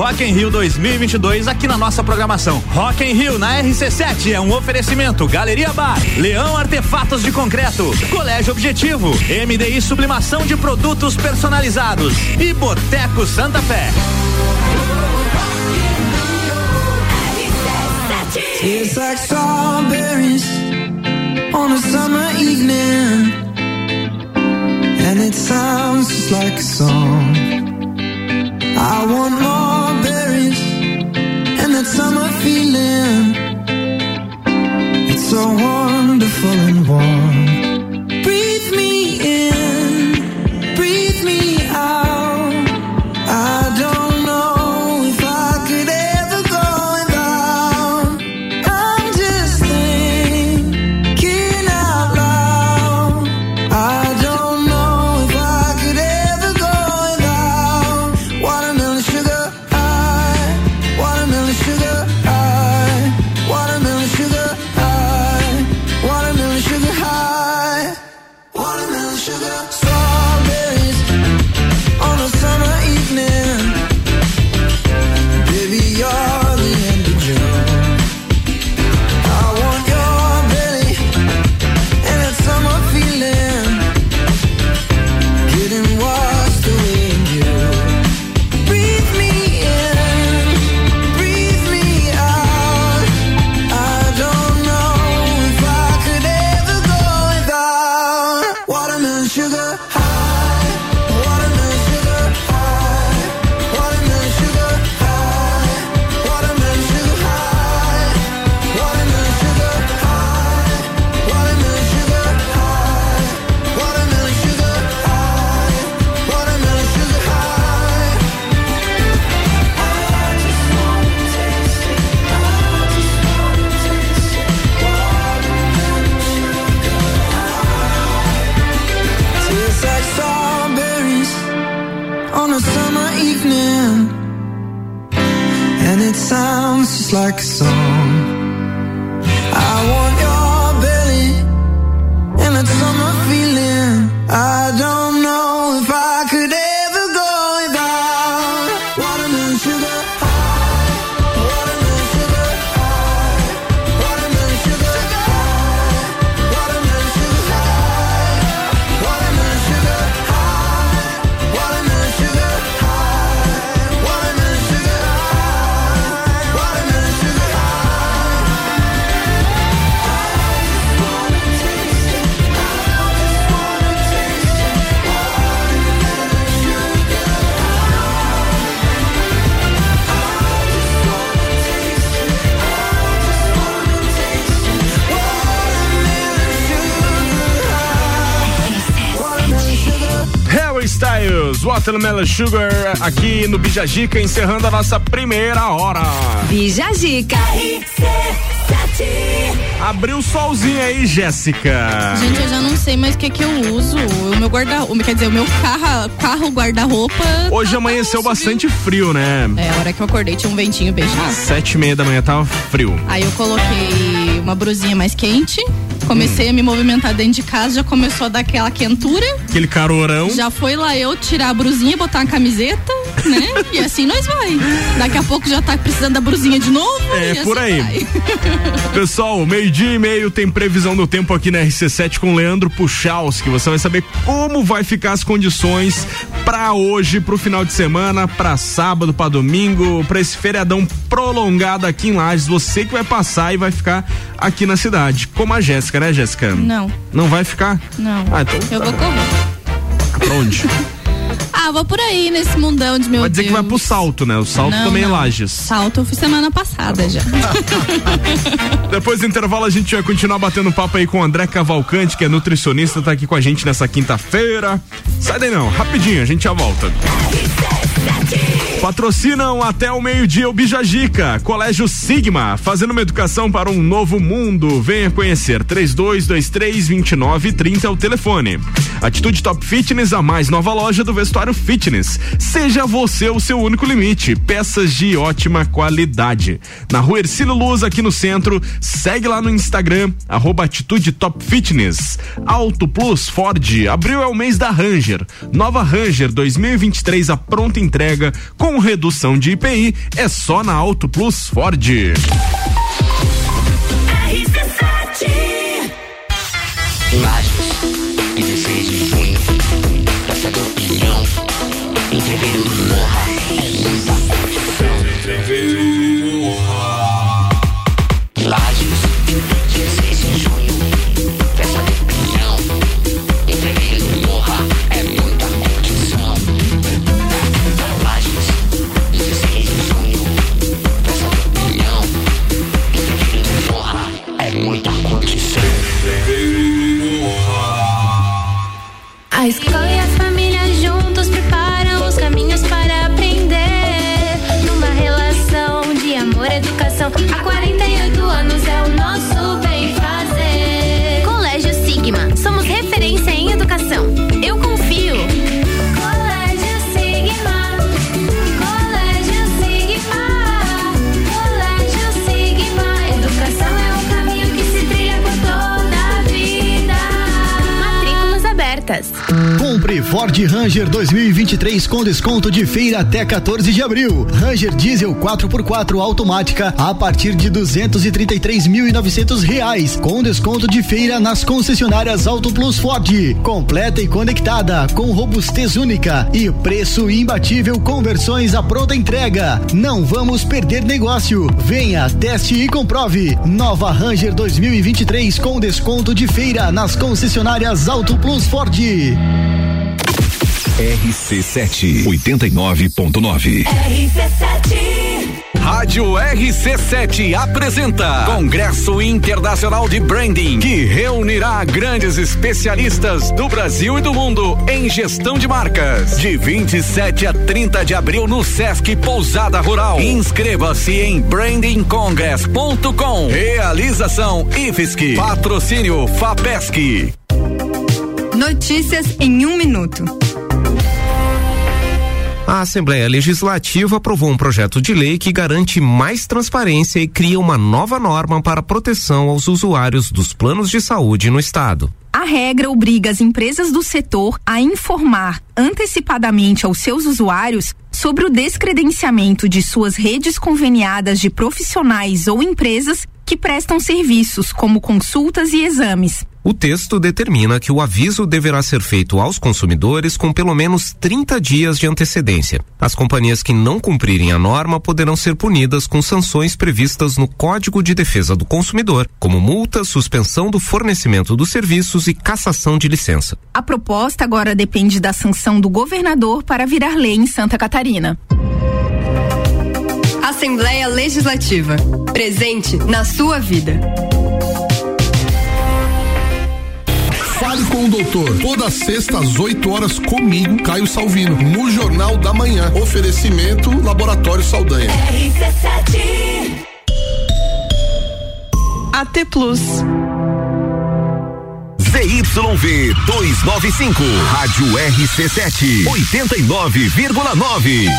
Rock in Rio 2022 aqui na nossa programação. Rock in Rio na RC7 é um oferecimento Galeria Bar, Leão Artefatos de Concreto, Colégio Objetivo, MDI Sublimação de Produtos Personalizados e Boteco Santa Fé. Tastes like strawberries on a summer evening, and it sounds just like a song. I want more. feeling. It's so warm. Beatles, Watermelon Sugar, aqui no Bijagica, encerrando a nossa primeira hora. Bijagica. Abriu o solzinho aí, Jéssica. Gente, eu já não sei mais o que que eu uso. O meu guarda-roupa, quer dizer, o meu carro, carro guarda-roupa. Hoje amanheceu bastante frio, né? É, a hora que eu acordei tinha um ventinho bem chato. Sete e meia da manhã tava frio. Aí eu coloquei uma brusinha mais quente, comecei Hum. a me movimentar dentro de casa, já começou a dar aquela quentura. Aquele carorão. Já foi lá eu tirar a brusinha, botar uma camiseta, né? E assim nós vai. Daqui a pouco já tá precisando da brusinha de novo. É, assim por aí. vai. Pessoal, meio-dia e meio tem previsão do tempo aqui na RC7 com Leandro Puchalski. Você vai saber como vai ficar as condições pra hoje, pro final de semana, pra sábado, pra domingo, pra esse feriadão prolongado aqui em Lages. Você que vai passar e vai ficar aqui na cidade. Como a Jéssica, né, Jéssica? Não. Não vai ficar? Não. Ah, então eu tá vou correr. Pra onde? Ah, vou por aí nesse mundão de meu vai dizer Deus. que vai pro salto, né? O salto Não, também não. é Lages. Salto eu fiz semana passada já. Depois do intervalo a gente vai continuar batendo papo aí com o André Cavalcante, que é nutricionista, tá aqui com a gente nessa quinta-feira. Sai daí não, rapidinho, a gente já volta. Patrocinam até o meio-dia o Bijagica, Colégio Sigma, fazendo uma educação para um novo mundo. Venha conhecer 3223-2930 é o telefone. Atitude Top Fitness, a mais nova loja do vestuário fitness. Seja você o seu único limite. Peças de ótima qualidade. Na rua Ercílio Luz, aqui no centro. Segue lá no Instagram, arroba Atitude Top Fitness. Auto Plus Ford, abril é o mês da Ranger. Nova Ranger 2023, a pronta entrega com redução de IPI. É só na Auto Plus Ford. Ford Ranger 2023 com desconto de feira até 14 de abril. Ranger Diesel 4x4 automática a partir de 233.900 reais, com desconto de feira nas concessionárias Auto Plus Ford. Completa e conectada, com robustez única e preço imbatível com versões à pronta entrega. Não vamos perder negócio. Venha, teste e comprove. Nova Ranger 2023 com desconto de feira nas concessionárias Auto Plus Ford. RC7 89.9. Rádio RC7 apresenta Congresso Internacional de Branding, que reunirá grandes especialistas do Brasil e do mundo em gestão de marcas. De 27 a 30 de abril no Sesc Pousada Rural. Inscreva-se em brandingcongress.com. Realização IFSC. Patrocínio FAPESC. Notícias em um minuto. A Assembleia Legislativa aprovou um projeto de lei que garante mais transparência e cria uma nova norma para proteção aos usuários dos planos de saúde no Estado. A regra obriga as empresas do setor a informar antecipadamente aos seus usuários sobre o descredenciamento de suas redes conveniadas de profissionais ou empresas que prestam serviços como consultas e exames. O texto determina que o aviso deverá ser feito aos consumidores com pelo menos 30 dias de antecedência. As companhias que não cumprirem a norma poderão ser punidas com sanções previstas no Código de Defesa do Consumidor, como multa, suspensão do fornecimento dos serviços e cassação de licença. A proposta agora depende da sanção do governador para virar lei em Santa Catarina. Assembleia Legislativa. Presente na sua vida. Fale com o doutor. Toda sexta às 8 horas comigo, Caio Salvino, no Jornal da Manhã. Oferecimento Laboratório Saldanha. AT Plus. ZYV 295, Rádio RC7, 89,9.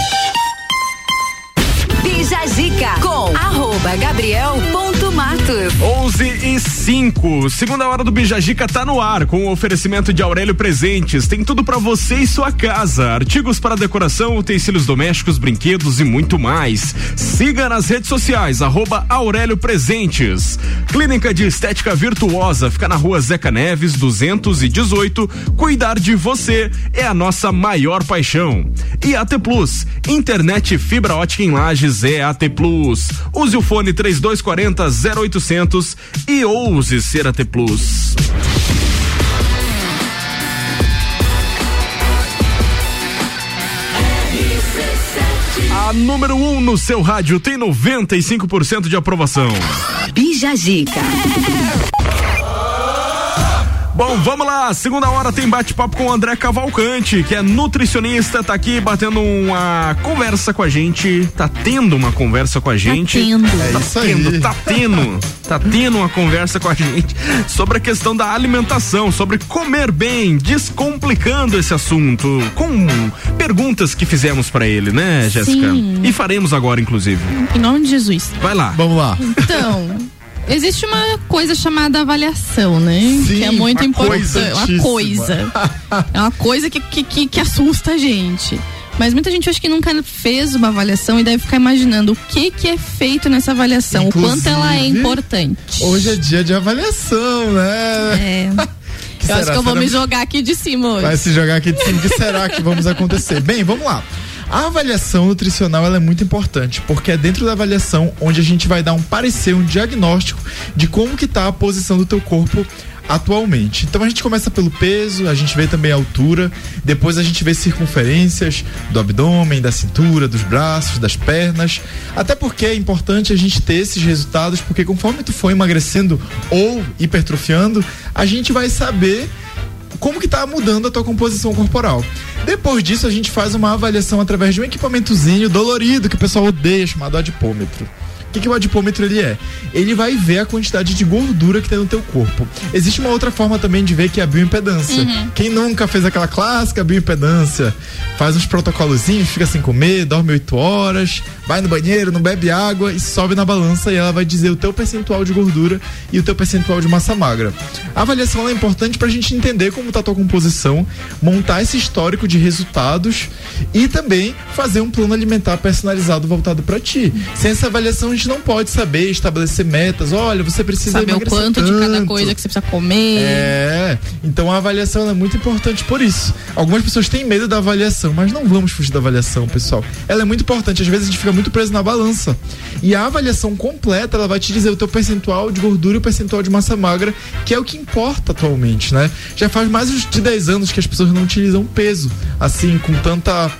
Bija Zica com arroba gabriel.matos. 11 e 5. Segunda hora do Bijagica tá no ar com o oferecimento de Aurélio Presentes. Tem tudo pra você e sua casa: artigos para decoração, utensílios domésticos, brinquedos e muito mais. Siga nas redes sociais, arroba Aurélio Presentes. Clínica de Estética Virtuosa fica na rua Zeca Neves, 218. Cuidar de você é a nossa maior paixão. E AT Plus, internet fibra ótica em lajes é AT Plus. Use o fone 3240 0800 e ouse ser AT Plus. A número 1 um no seu rádio tem 95% de aprovação. Bija Zica. Bom, vamos lá. Segunda hora tem bate-papo com o André Cavalcante, que é nutricionista, tá aqui batendo uma conversa com a gente. Tá tendo uma conversa com a gente. tendo. Tá É isso aí. tendo, tá tendo. Tá tendo uma conversa com a gente sobre a questão da alimentação, sobre comer bem, descomplicando esse assunto, com perguntas que fizemos pra ele, né, Jéssica? Sim. E faremos agora, inclusive. Em nome de Jesus. Vai lá. Vamos lá. Então, existe uma coisa chamada avaliação, né? Sim, que é muito importante. coisantíssima. Uma coisa. É uma coisa que, que, que, assusta a gente. Mas muita gente acho que nunca fez uma avaliação e deve ficar imaginando o que que é feito nessa avaliação, o quanto ela é Inclusive, importante. Hoje é dia de avaliação, né? É. Eu acho será? que eu vou Será- me jogar aqui de cima hoje. Vai se jogar aqui de cima. O que será que vamos acontecer? Bem, vamos lá. A avaliação nutricional é muito importante, porque é dentro da avaliação onde a gente vai dar um parecer, um diagnóstico de como que tá a posição do teu corpo atualmente. Então a gente começa pelo peso, a gente vê também a altura, depois a gente vê circunferências do abdômen, da cintura, dos braços, das pernas. Até porque é importante a gente ter esses resultados, porque conforme tu for emagrecendo ou hipertrofiando, a gente vai saber como que tá mudando a tua composição corporal. Depois disso, a gente faz uma avaliação através de um equipamentozinho dolorido que o pessoal odeia, chamado adipômetro. O que, que o adipômetro ele é? Ele vai ver a quantidade de gordura que tem no teu corpo. Existe uma outra forma também de ver que é a bioimpedância. Quem nunca fez aquela clássica bioimpedância? Faz uns protocolozinhos, fica sem comer, dorme 8 horas, vai no banheiro, não bebe água e sobe na balança e ela vai dizer o teu percentual de gordura e o teu percentual de massa magra. A avaliação é importante pra gente entender como tá a tua composição, montar esse histórico de resultados e também fazer um plano alimentar personalizado voltado pra ti. Sem essa avaliação a gente não pode saber estabelecer metas. Olha, você precisa Saber o quanto de cada tanto. coisa que você precisa comer. É, então a avaliação é muito importante por isso. Algumas pessoas têm medo da avaliação, mas não vamos fugir da avaliação, pessoal. Ela é muito importante. Às vezes a gente fica muito preso na balança. E a avaliação completa, ela vai te dizer o teu percentual de gordura e o percentual de massa magra, que é o que importa atualmente, né? Já faz mais de 10 anos que as pessoas não utilizam peso, assim, com tanta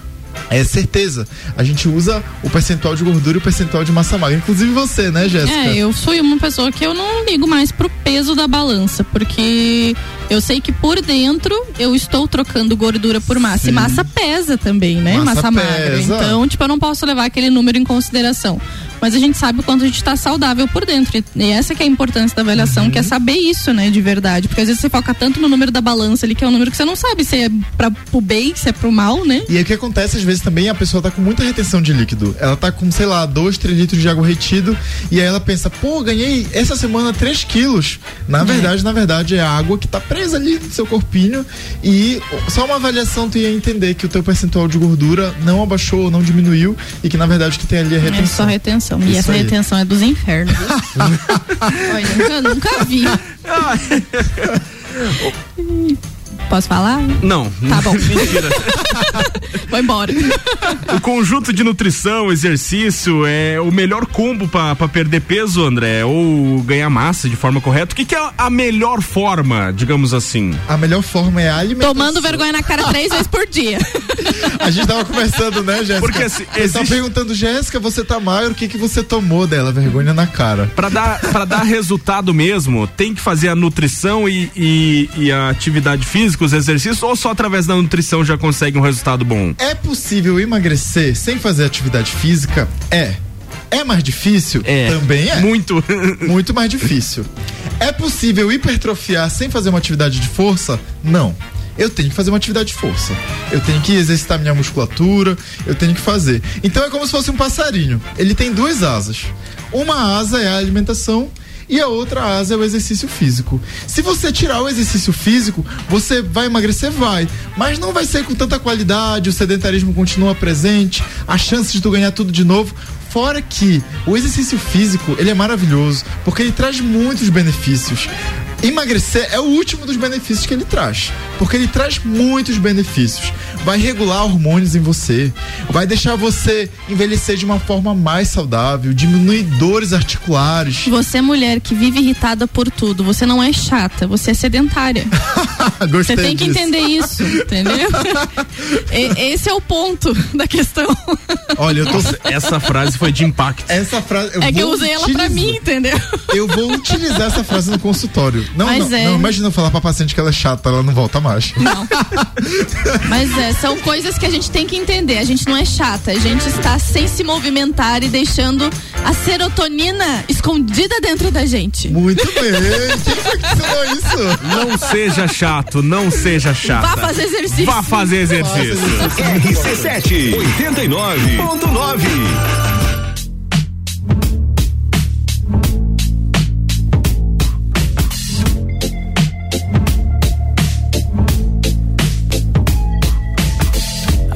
é certeza. A gente usa o percentual de gordura e o percentual de massa magra. Inclusive você, né, Jéssica? É, eu sou uma pessoa que eu não ligo mais pro peso da balança, porque eu sei que por dentro eu estou trocando gordura por massa. E massa pesa também, né? Massa Massa, magra. Então, tipo, eu não posso levar aquele número em consideração. Mas a gente sabe o quanto a gente tá saudável por dentro. E- essa que é a importância da avaliação, Uhum. que é saber isso, né, de verdade. Porque às vezes você foca tanto no número da balança ali, que é um número que você não sabe se é pra, pro bem, se é pro mal, né? E o que acontece às vezes também a pessoa tá com muita retenção de líquido. Ela tá com, sei lá, 2, 3 litros de água retido. E aí ela pensa, pô, ganhei essa semana 3 quilos. Na verdade, na verdade, é a água que tá presa ali no seu corpinho. E só uma avaliação tu ia entender que o teu percentual de gordura não abaixou ou não diminuiu. E que na verdade o que tem ali é É retenção. só retenção. E Isso essa aí. retenção é dos infernos. Olha, nunca, nunca vi. Posso falar? Não. Tá bom. Mentira. Vou embora. o conjunto de nutrição, exercício é o melhor combo pra pra perder peso, André, ou ganhar massa de forma correta. O que, que é a melhor forma, digamos assim? A melhor forma é a alimentação. Tomando vergonha na cara três vezes por dia. A gente tava conversando, né, Jéssica? Porque, assim, Você tá perguntando, Jéssica, você tá maior, o que que você tomou dela? Vergonha na cara. Pra dar, pra dar resultado mesmo, tem que fazer a nutrição e, e, e a atividade física, os exercícios, ou só através da nutrição já consegue um resultado bom? É possível emagrecer sem fazer atividade física? É. É mais difícil? É. Também é. Muito. Muito mais difícil. É possível hipertrofiar sem fazer uma atividade de força? Não. Eu tenho que fazer uma atividade de força. Eu tenho que exercitar minha musculatura, eu tenho que fazer. Então é como se fosse um passarinho. Ele tem duas asas. Uma asa é a alimentação e a outra asa é o exercício físico. Se você tirar o exercício físico, você vai emagrecer? Vai. Mas não vai ser com tanta qualidade, o sedentarismo continua presente, a chance de tu ganhar tudo de novo. Fora que o exercício físico, ele é maravilhoso, porque ele traz muitos benefícios. Emagrecer é o último dos benefícios que ele traz, porque ele traz muitos benefícios. Vai regular hormônios em você, vai deixar você envelhecer de uma forma mais saudável, diminuir dores articulares. Você é mulher que vive irritada por tudo. Você não é chata, você é sedentária. Gostei Você tem que disso. entender isso, entendeu? Esse é o ponto da questão. Olha, eu tô. Essa frase foi de impacto. Essa frase. é que eu usei ela pra utilizar- mim, entendeu? Eu vou utilizar essa frase no consultório. Não, Mas não, é. não, imagina eu falar pra paciente que ela é chata, ela não volta mais. Mas é, são coisas que a gente tem que entender. A gente não é chata, a gente está sem se movimentar e deixando a serotonina escondida dentro da gente. Muito bem. Quem foi que ensinou isso? Não seja chato, não seja chata. Vá fazer exercício. Vá fazer exercício. RC7 89.9.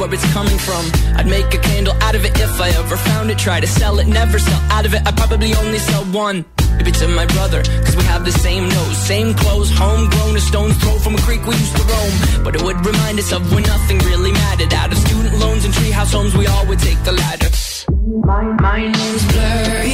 Where it's coming from? I'd make a candle out of it if I ever found it. Try to sell it, never sell out of it. I probably only sell one. Maybe to my brother, cause we have the same nose, same clothes, homegrown, a stone's throw from a creek we used to roam. But it would remind us of when nothing really mattered. Out of student loans and treehouse homes, we all would take the ladder. My, my name's blurry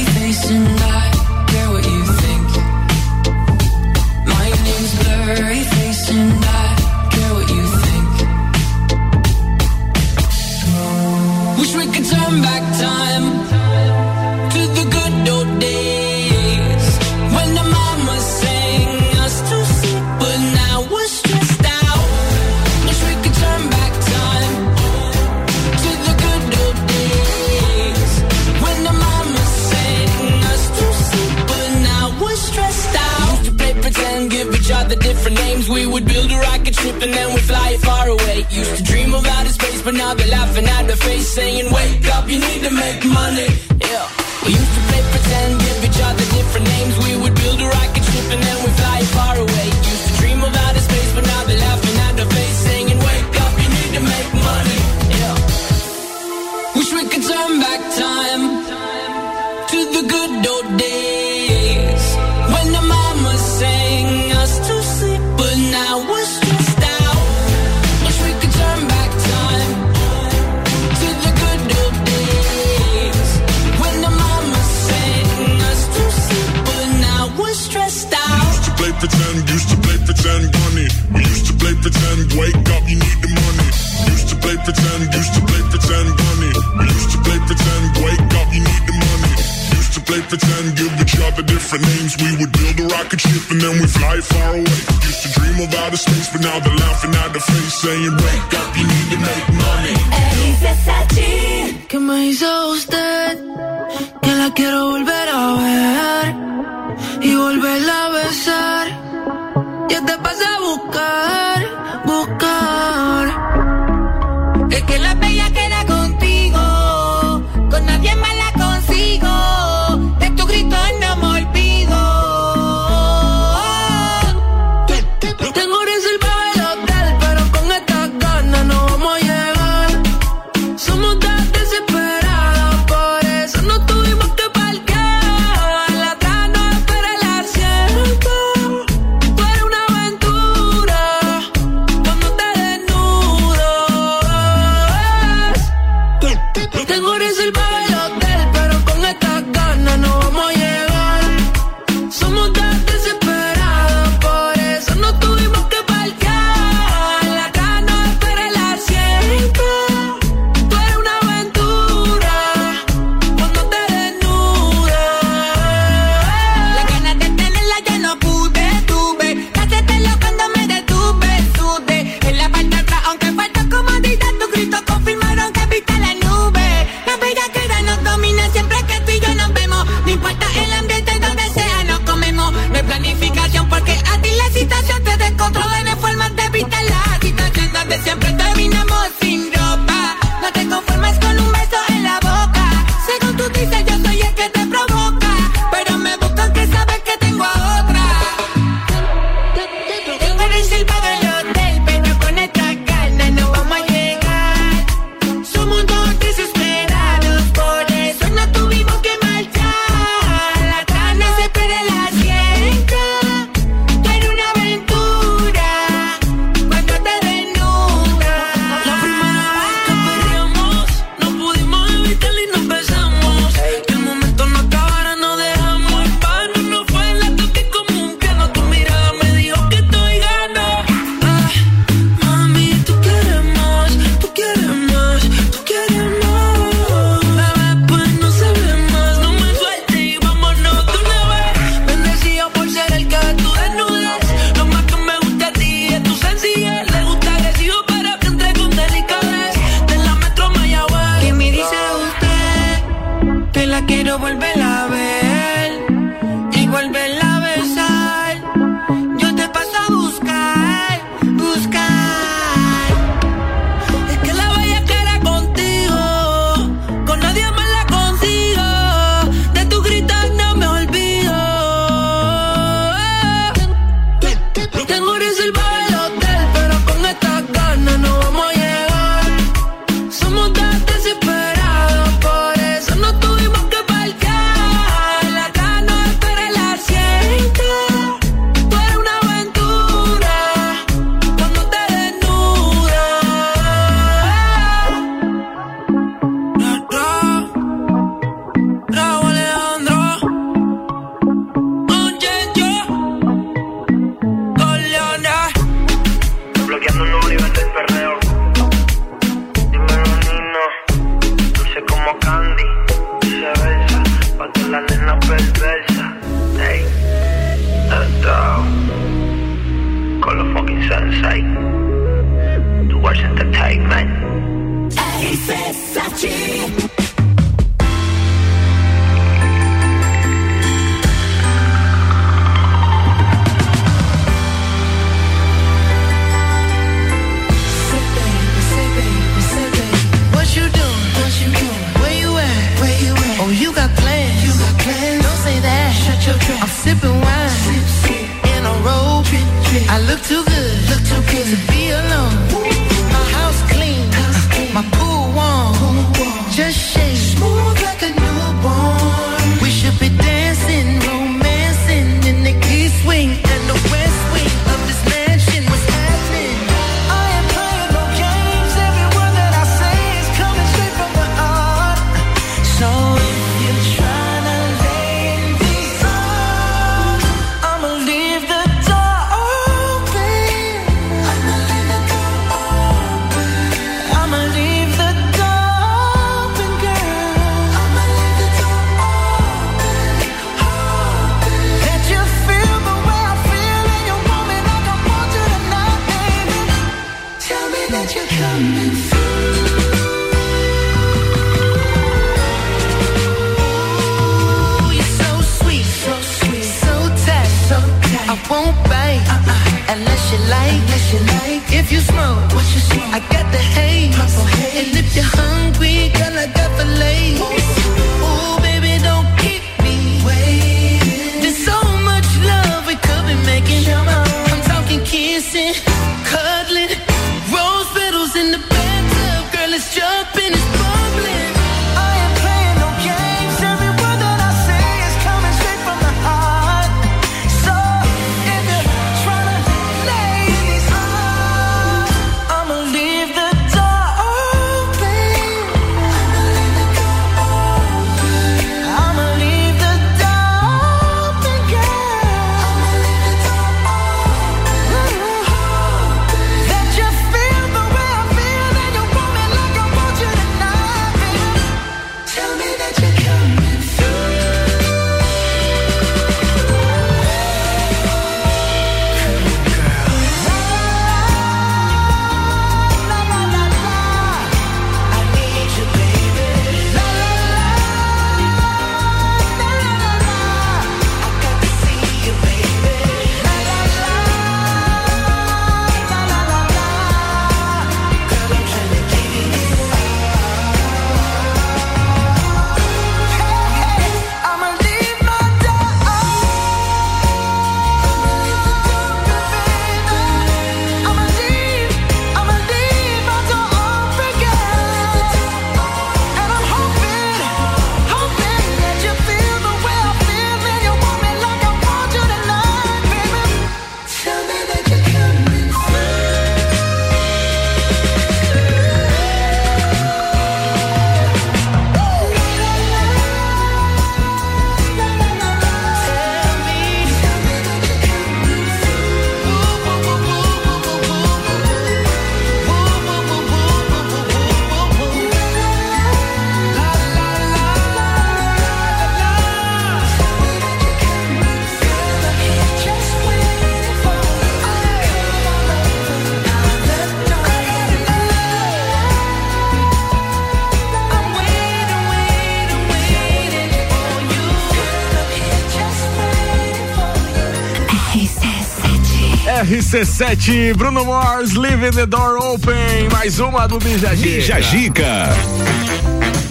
RC7, Bruno Mars, Leaving the Door Open. Mais uma do Bija Gica. Bija Gica.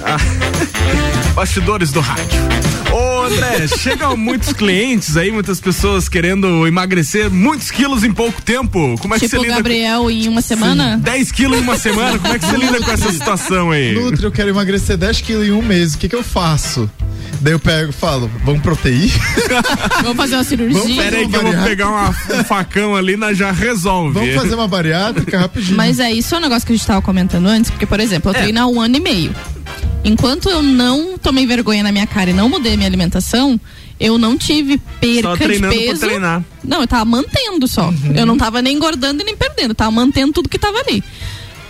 Ah, Bastidores do rádio. Ô André, chegam muitos clientes aí, muitas pessoas querendo emagrecer muitos quilos em pouco tempo. Como é que tipo você o lida Gabriel em uma semana? com 10 quilos em uma semana? Como é que você lida com essa situação aí? Nutri, eu quero emagrecer 10 quilos em um mês. O que, que eu faço? Daí eu pego e falo, vamos proteir? Vamos fazer uma cirurgia. Vamos Pera aí que eu vou pegar uma- um facão ali, na já resolve. Vamos fazer uma bariátrica rapidinho. Mas é isso é um negócio que a gente tava comentando antes, porque, por exemplo, eu É. treino há um ano e meio. Enquanto eu não tomei vergonha na minha cara e não mudei minha alimentação, eu não tive perca Só de peso. treinar. Não, eu tava mantendo só. Uhum. Eu não tava nem engordando e nem perdendo, eu tava mantendo tudo que tava ali.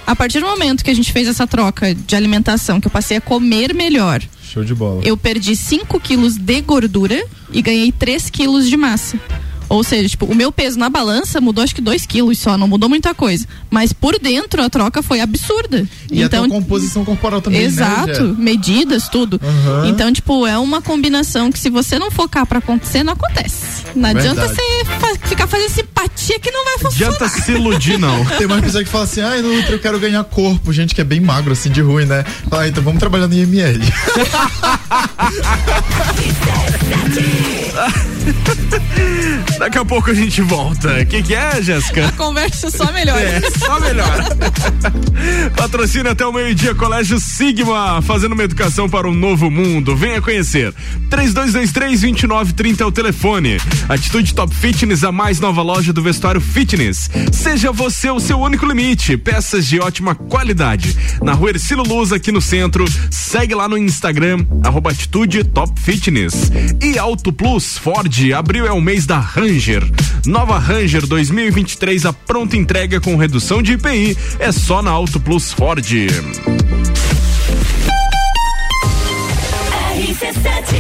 A partir do momento que a gente fez essa troca de alimentação, que eu passei a comer melhor, Show de bola. eu perdi 5 quilos de gordura e ganhei 3 quilos de massa. Ou seja, tipo, o meu peso na balança mudou acho que 2 quilos só, não mudou muita coisa. Mas por dentro a troca foi absurda. E então, a tua composição corporal também, Exato, né, Jé? medidas, tudo. Então, tipo, é uma combinação que se você não focar pra acontecer, não acontece. Não adianta Verdade. você fa- ficar fazendo simpatia que não vai funcionar. Adianta se iludir, não. Tem mais pessoa que fala assim, ai, eu quero ganhar corpo. Gente que é bem magro, assim, de ruim, né? Fala, ah, então vamos trabalhar no IML. Daqui a pouco a gente volta. O que, que é, Jéssica? A conversa só melhora. É, só melhor. Patrocina até o meio-dia Colégio Sigma, fazendo uma educação para um novo mundo. Venha conhecer. 3223-2930 é o telefone. Atitude Top Fitness, a mais nova loja do vestuário fitness. Seja você o seu único limite. Peças de ótima qualidade. Na rua Ercílio Luz, aqui no centro. Segue lá no Instagram, arroba Atitude Top Fitness. E Auto Plus Ford, abril é o mês da Ranger. Nova Ranger 2023, a pronta entrega com redução de IPI. É só na Auto Plus Ford. RC7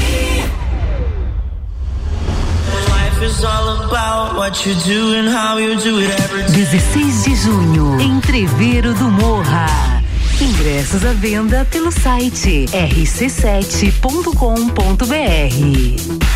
is all about what you do and how you do it every day. 16 de junho, Entreveiro do Morra. Ingressos à venda pelo site rc7.com.br.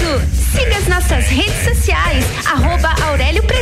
Siga as nossas redes sociais, arroba Aurélio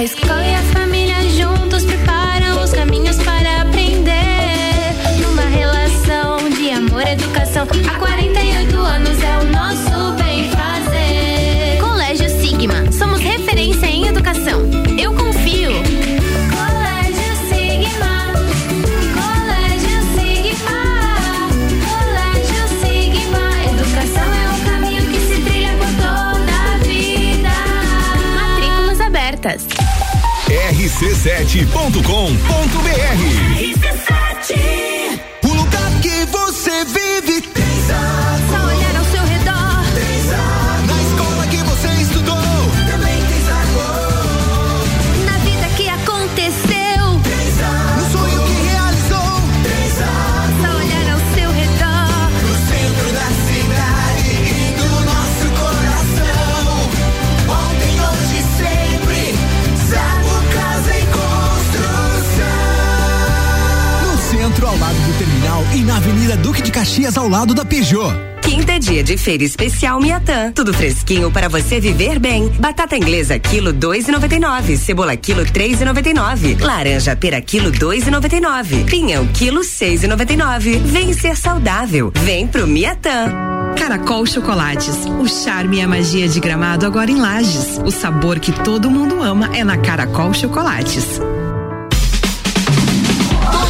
A escola e a família juntos preparam os caminhos para aprender. Numa relação de amor e educação, há 48 anos é o nosso bem fazer. Colégio Sigma, somos referência em educação. rc7.com.br O lugar que você vive de Caxias, ao lado da Peugeot. Quinta é dia de feira especial Miatã. Tudo fresquinho para você viver bem. Batata inglesa quilo 2,99. Cebola quilo 3,99. Laranja pera quilo 2,99. Pinhão quilo 6,99. Vem ser saudável. Vem pro Miatã. Caracol Chocolates. O charme e a magia de gramado agora em Lages. O sabor que todo mundo ama é na Caracol Chocolates.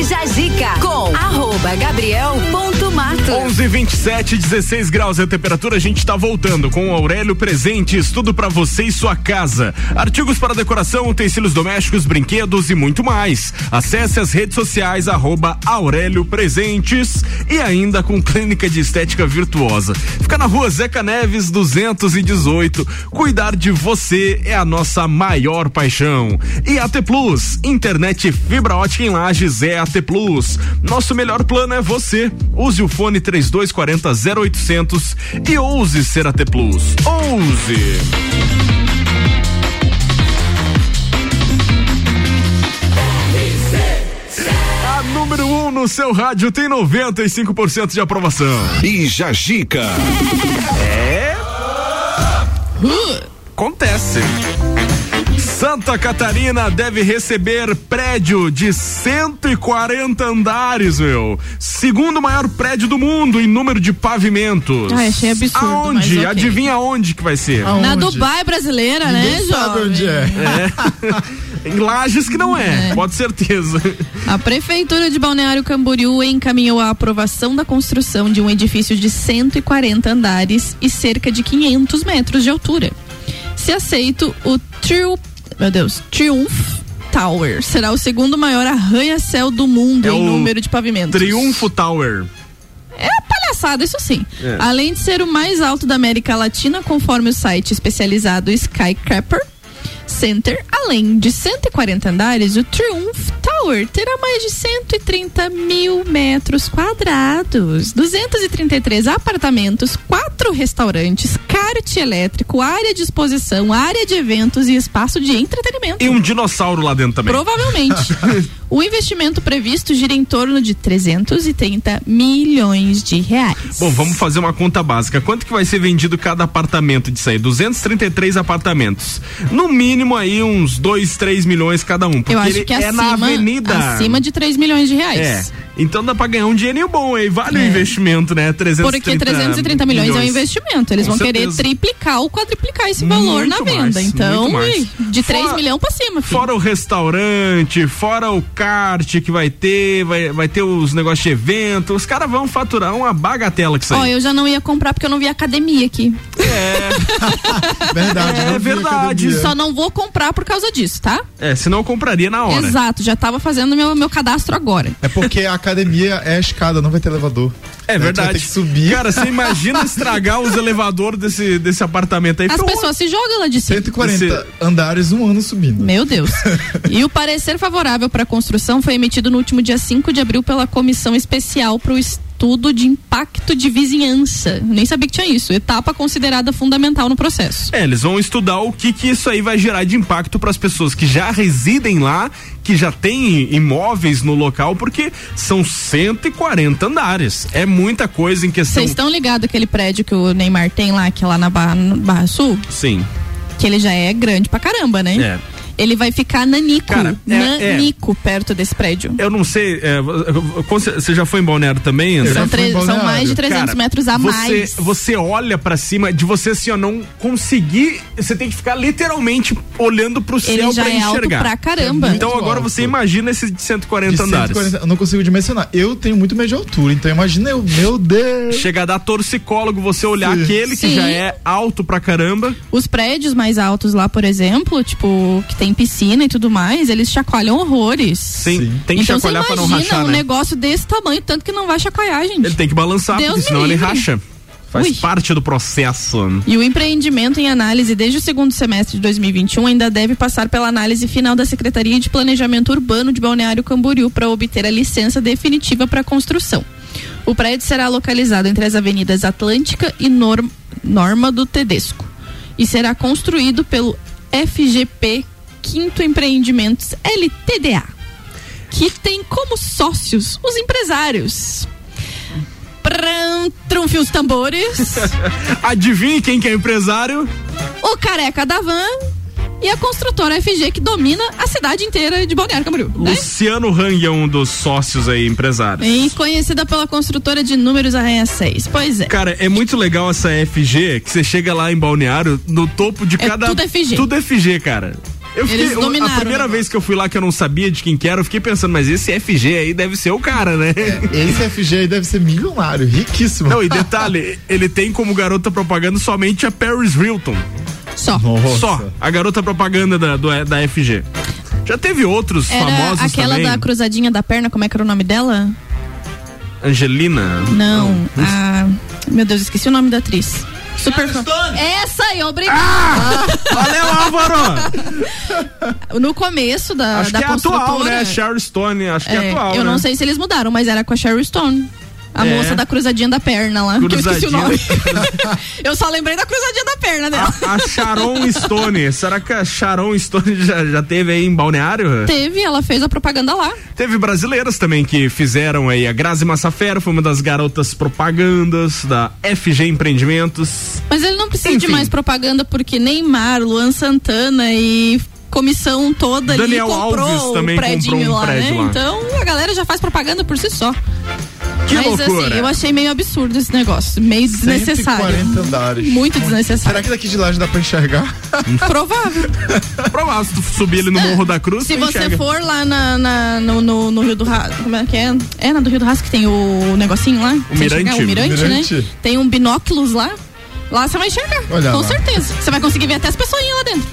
Zica com arroba gabriel.mato. 11 27 16 graus é a temperatura. A gente tá voltando com o Aurélio Presentes, tudo pra você e sua casa. Artigos para decoração, utensílios domésticos, brinquedos e muito mais. Acesse as redes sociais arroba Aurélio Presentes e ainda com clínica de estética virtuosa. Fica na rua Zeca Neves 218. Cuidar de você é a nossa maior paixão. E AT Plus, internet fibra ótica em Lages é AT Plus. Nosso melhor plano é você. Use o fone 3240 0800 e ouse ser AT Plus. Ouse! A número 1 um no seu rádio tem 95% de aprovação. Bija Gica. É. Acontece. Santa Catarina deve receber prédio de 140 andares, meu. Segundo maior prédio do mundo em número de pavimentos. Ah, achei absurdo, Aonde? mas ok. Adivinha onde que vai ser? Na Dubai brasileira, né, Ninguém sabe jovem? onde é. Em Lages que não é, pode certeza. A Prefeitura de Balneário Camboriú encaminhou a aprovação da construção de um edifício de 140 andares e cerca de 500 metros de altura. Se aceito, o Triumph, meu Deus, Triumph Tower será o segundo maior arranha-céu do mundo É em número de pavimentos. Triunfo Tower. É palhaçada, isso sim. É. Além de ser o mais alto da América Latina, conforme o site especializado Skycrapper Center, Além de 140 andares, o Triumph Tower terá mais de 130 mil metros quadrados, 233 apartamentos, quatro restaurantes, kart elétrico, área de exposição, área de eventos e espaço de entretenimento. E um dinossauro lá dentro também. Provavelmente. o investimento previsto gira em torno de 330 milhões de reais. Bom, vamos fazer uma conta básica. Quanto que vai ser vendido cada apartamento disso aí? 233 apartamentos. No mínimo aí uns 2, 3 milhões cada um. Porque Eu acho ele que é acima, na avenida. acima de 3 milhões de reais. É. Então dá pra ganhar um dinheirinho bom aí. Vale o É. investimento, né? 330 Porque 330 milhões, é um investimento. Eles Com vão querer certeza. triplicar ou quadriplicar esse valor Muito na venda. Então, mais. ui, de 3 Fora- milhões pra cima, filho. Fora o restaurante, fora o kart que vai ter, vai, vai ter os negócios de evento. Os caras vão faturar uma bagatela que isso Ó, eu já não ia comprar porque eu não vi academia aqui. Verdade, É verdade. Só não vou comprar por causa disso, tá? É, senão eu compraria na hora. Exato, já tava fazendo meu, meu cadastro agora. É porque a academia é a escada, não vai ter elevador. É verdade. ter que subir. Cara, você imagina estragar os elevadores desse, desse apartamento aí. As um- pessoas se jogam lá de cima. 140 andares, um ano subindo. Meu Deus. e o parecer favorável para a construção foi emitido no último dia 5 de abril pela Comissão Especial para o Estudo de Impacto de Vizinhança. Nem sabia que tinha isso. Etapa considerada fundamental no processo. É, eles vão estudar o que que isso aí vai gerar de impacto para as pessoas que já residem lá, que já têm imóveis no local, porque são 140 andares. É muita coisa em questão. Vocês estão ligados aquele prédio que o Neymar tem lá, que é lá na Barra, Barra Sul? Sim. Que ele já é grande pra caramba, né? É. Ele vai ficar nanico. Cara, é- é. nanico perto desse prédio. Eu não sei, é, você já foi em Balneário também? André? São, tre- são mais de 300 Cara, metros a você, mais. Você olha pra cima, de você assim, ó, não conseguir, você tem que ficar literalmente olhando pro Ele céu já pra é alto enxergar. pra caramba. Então agora alto. você imagina esse de 140 De andares. 140, eu não consigo dimensionar. Eu tenho muito medo de altura, então imagina eu, meu Deus. Chega a dar torcicólogo você olhar Sim. aquele que Sim. já é alto pra caramba. Os prédios mais altos lá, por exemplo, tipo, que tem piscina e tudo mais, eles chacoalham horrores. Sim, tem que então chacoalhar pra não imagina rachar, um né? negócio desse tamanho, tanto que não vai chacoalhar, gente. Ele tem que balançar, Deus porque senão ele livre. racha. Faz Ui. parte do processo. E o empreendimento em análise desde o segundo semestre de 2021 ainda deve passar pela análise final da Secretaria de Planejamento Urbano de Balneário Camboriú para obter a licença definitiva para construção. O prédio será localizado entre as avenidas Atlântica e Norm- Norma do Tedesco e será construído pelo FGP Quinto Empreendimentos LTDA, que tem como sócios os empresários. Pram, trunfem os tambores. Adivinhe quem que é empresário? o careca da van e a construtora FG que domina a cidade inteira de Balneário Camboriú. Né? Luciano Hang é um dos sócios aí, empresários. E conhecida pela construtora de números Arranha 6. Pois é. Cara, é muito legal essa FG, que você chega lá em Balneário, no topo de É cada. tudo FG. Tudo FG, cara. Eu fiquei, Eles dominaram a primeira o vez que eu fui lá que eu não sabia de quem que era, eu fiquei pensando, mas esse FG aí deve ser o cara, né? Esse FG aí deve ser milionário, riquíssimo. Não, e detalhe, ele tem como garota propaganda somente a Paris Hilton. Só. Só. A garota propaganda da, do- da FG. Já teve outros Era famosos aquela também. da cruzadinha da perna, como é que era o nome dela? Angelina. Não. A... Meu Deus, esqueci o nome da atriz. Super fã. Essa aí, obrigada. Ah! Valeu, Álvaro! No começo da, Acho da que é atual, né? Sharon Stone, acho que é, É, atual. eu né? não sei se eles mudaram, mas era com a Sharon Stone. A É. moça da cruzadinha da perna lá. Que eu esqueci o nome. Cruzadinha. eu só lembrei da cruzadinha da perna dela. A Sharon Stone. Será que a Sharon Stone já, já teve aí em Balneário? Teve, ela fez a propaganda lá. Teve brasileiras também que fizeram aí. A Grazi Massafera foi uma das garotas propagandas da FG Empreendimentos. Mas ele não precisa de Enfim. mais propaganda porque Neymar, Luan Santana e comissão toda Daniel ali comprou Alves o também prédio comprou um lá, prédio né? lá. Então a galera já faz propaganda por si só. Que Mas loucura. assim, eu achei meio absurdo esse negócio, meio desnecessário. 140 andares. Muito desnecessário. Será que daqui de lá já dá pra enxergar? Provável. Provável, se tu subir ali no Morro da Cruz, Se tu você enxerga. for lá na, na- no, no, no Rio do Rastro, como é que é? É na do Rio do Rastro que tem o negocinho lá? Você Mirante. enxergar? O mirante, Mirante. né? Tem um binóculos lá. Lá você vai enxergar. Olha com lá. certeza. Você vai conseguir ver até as pessoinhas lá dentro.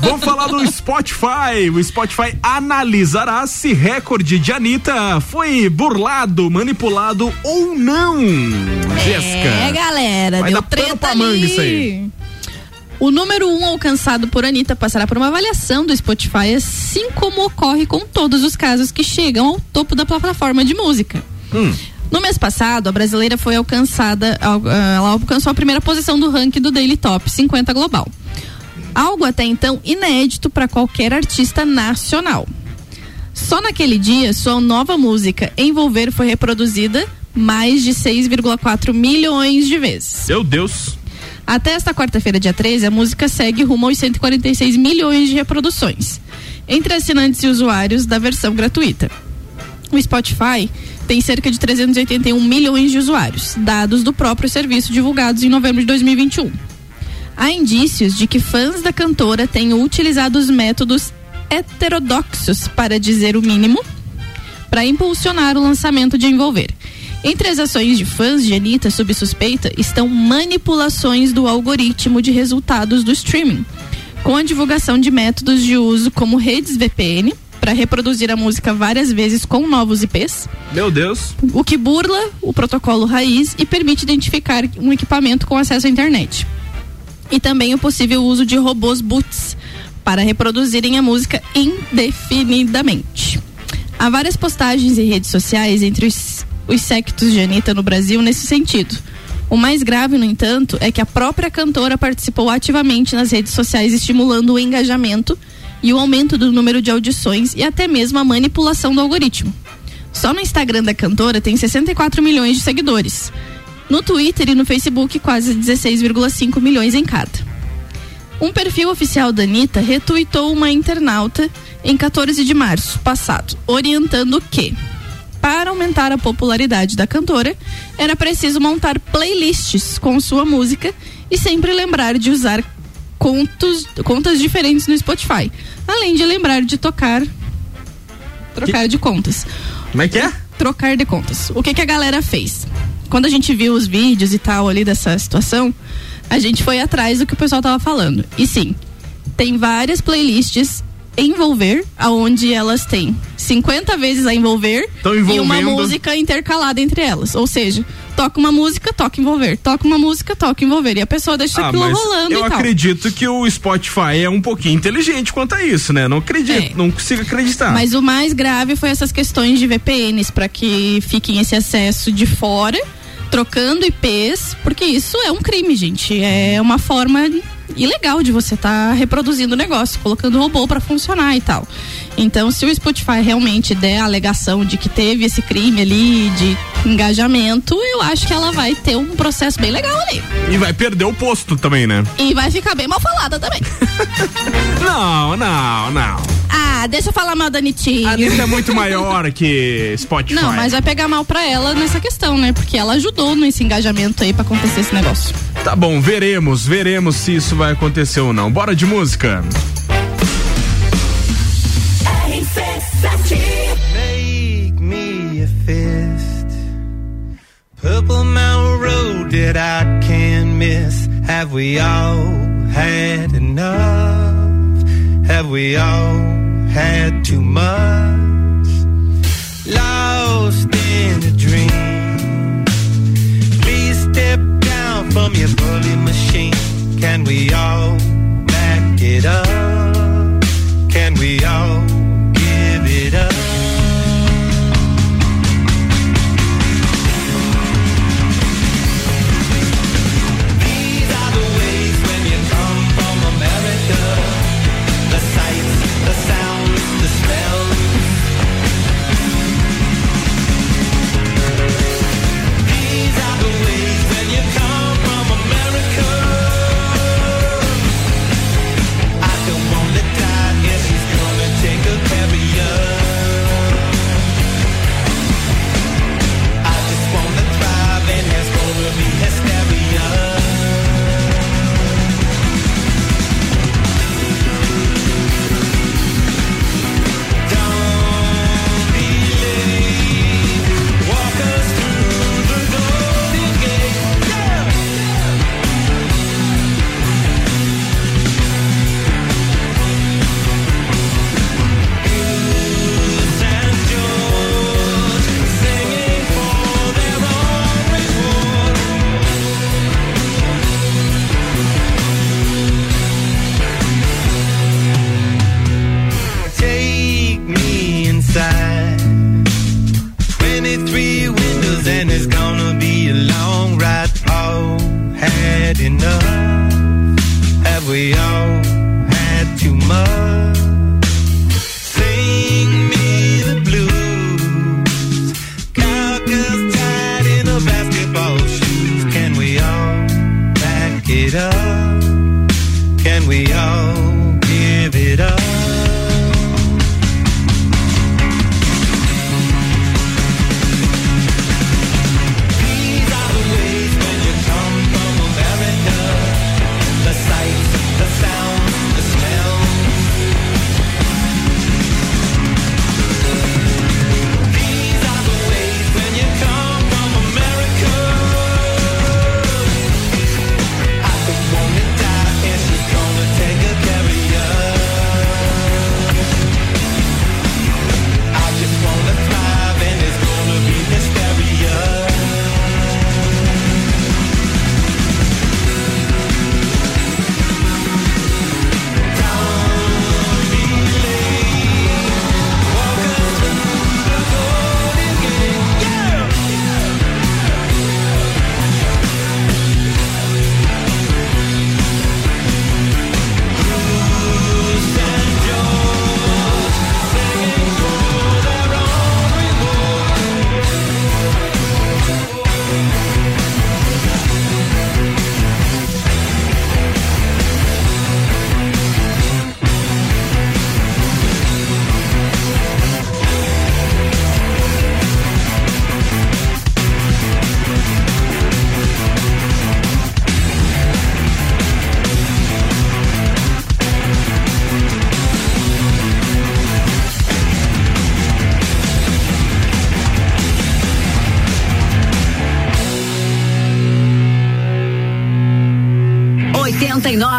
Vamos falar do Spotify. O Spotify analisará se recorde de Anitta foi burlado, manipulado ou não. Jéssica. É, galera, Vai deu treta pra manga ali. isso aí. O número 1 um alcançado por Anitta passará por uma avaliação do Spotify, assim como ocorre com todos os casos que chegam ao topo da plataforma de música. No mês passado, a brasileira foi alcançada, al- ah, ela alcançou a primeira posição do ranking do Daily Top 50 Global. Algo até então inédito para qualquer artista nacional. Só naquele dia, sua nova música Envolver foi reproduzida mais de 6,4 milhões de vezes. Meu Deus. Até esta quarta-feira, dia 13, a música segue rumo aos 146 milhões de reproduções entre assinantes e usuários da versão gratuita. O Spotify tem cerca de 381 milhões de usuários, dados do próprio serviço divulgados em novembro de 2021. Há indícios de que fãs da cantora tenham utilizado os métodos heterodoxos, para dizer o mínimo, para impulsionar o lançamento de Envolver. Entre as ações de fãs de Anitta sob suspeita estão manipulações do algoritmo de resultados do streaming, com a divulgação de métodos de uso como redes VPN para reproduzir a música várias vezes com novos IPs, Meu Deus. o que burla o protocolo raiz e permite identificar um equipamento com acesso à internet. E também o possível uso de robôs boots para reproduzirem a música indefinidamente. Há várias postagens em redes sociais entre os, os sectos de Anitta no Brasil nesse sentido. O mais grave, no entanto, é que a própria cantora participou ativamente nas redes sociais, estimulando o engajamento e o aumento do número de audições e até mesmo a manipulação do algoritmo. Só no Instagram da cantora tem 64 milhões de seguidores. No Twitter e no Facebook, quase 16,5 milhões em cada. Um perfil oficial da Anitta retuitou uma internauta em 14 de março passado, orientando que, para aumentar a popularidade da cantora, era preciso montar playlists com sua música e sempre lembrar de usar contos, contas diferentes no Spotify, além de lembrar de tocar trocar de contas. Como é que é? Trocar de contas. O que que a galera fez? Quando a gente viu os vídeos e tal ali dessa situação, a gente foi atrás do que o pessoal tava falando. E sim, tem várias playlists envolver, aonde elas têm 50 vezes a envolver e uma música intercalada entre elas. Ou seja, toca uma música, toca envolver, toca uma música, toca envolver. E a pessoa deixa Ah, aquilo rolando eu e tal. acredito que o Spotify é um pouquinho inteligente quanto a isso, né? Não acredito, não consigo acreditar. É. Mas o mais grave foi essas questões de VPNs para que fiquem esse acesso de fora, trocando IPs, porque isso é um crime, gente. É uma forma ilegal de você estar reproduzindo o negócio, colocando robô para funcionar e tal. Então, se o Spotify realmente der a alegação de que teve esse crime ali de engajamento, eu acho que ela vai ter um processo bem legal ali. E vai perder o posto também, né? E vai ficar bem mal falada também. Não, não, não. Ah, deixa eu falar mal da Anitta. A Anitta é muito maior que Spotify. Não, mas vai pegar mal pra ela nessa questão, né? Porque ela ajudou nesse engajamento aí pra acontecer esse negócio. Tá bom, veremos, veremos se isso vai acontecer ou não. Bora de música. Make me a fist. Purple Mountain Road that I can't miss. Have we all had enough? Have we all had too much? Lost in a dream. Please step down from your bully machine. Can we all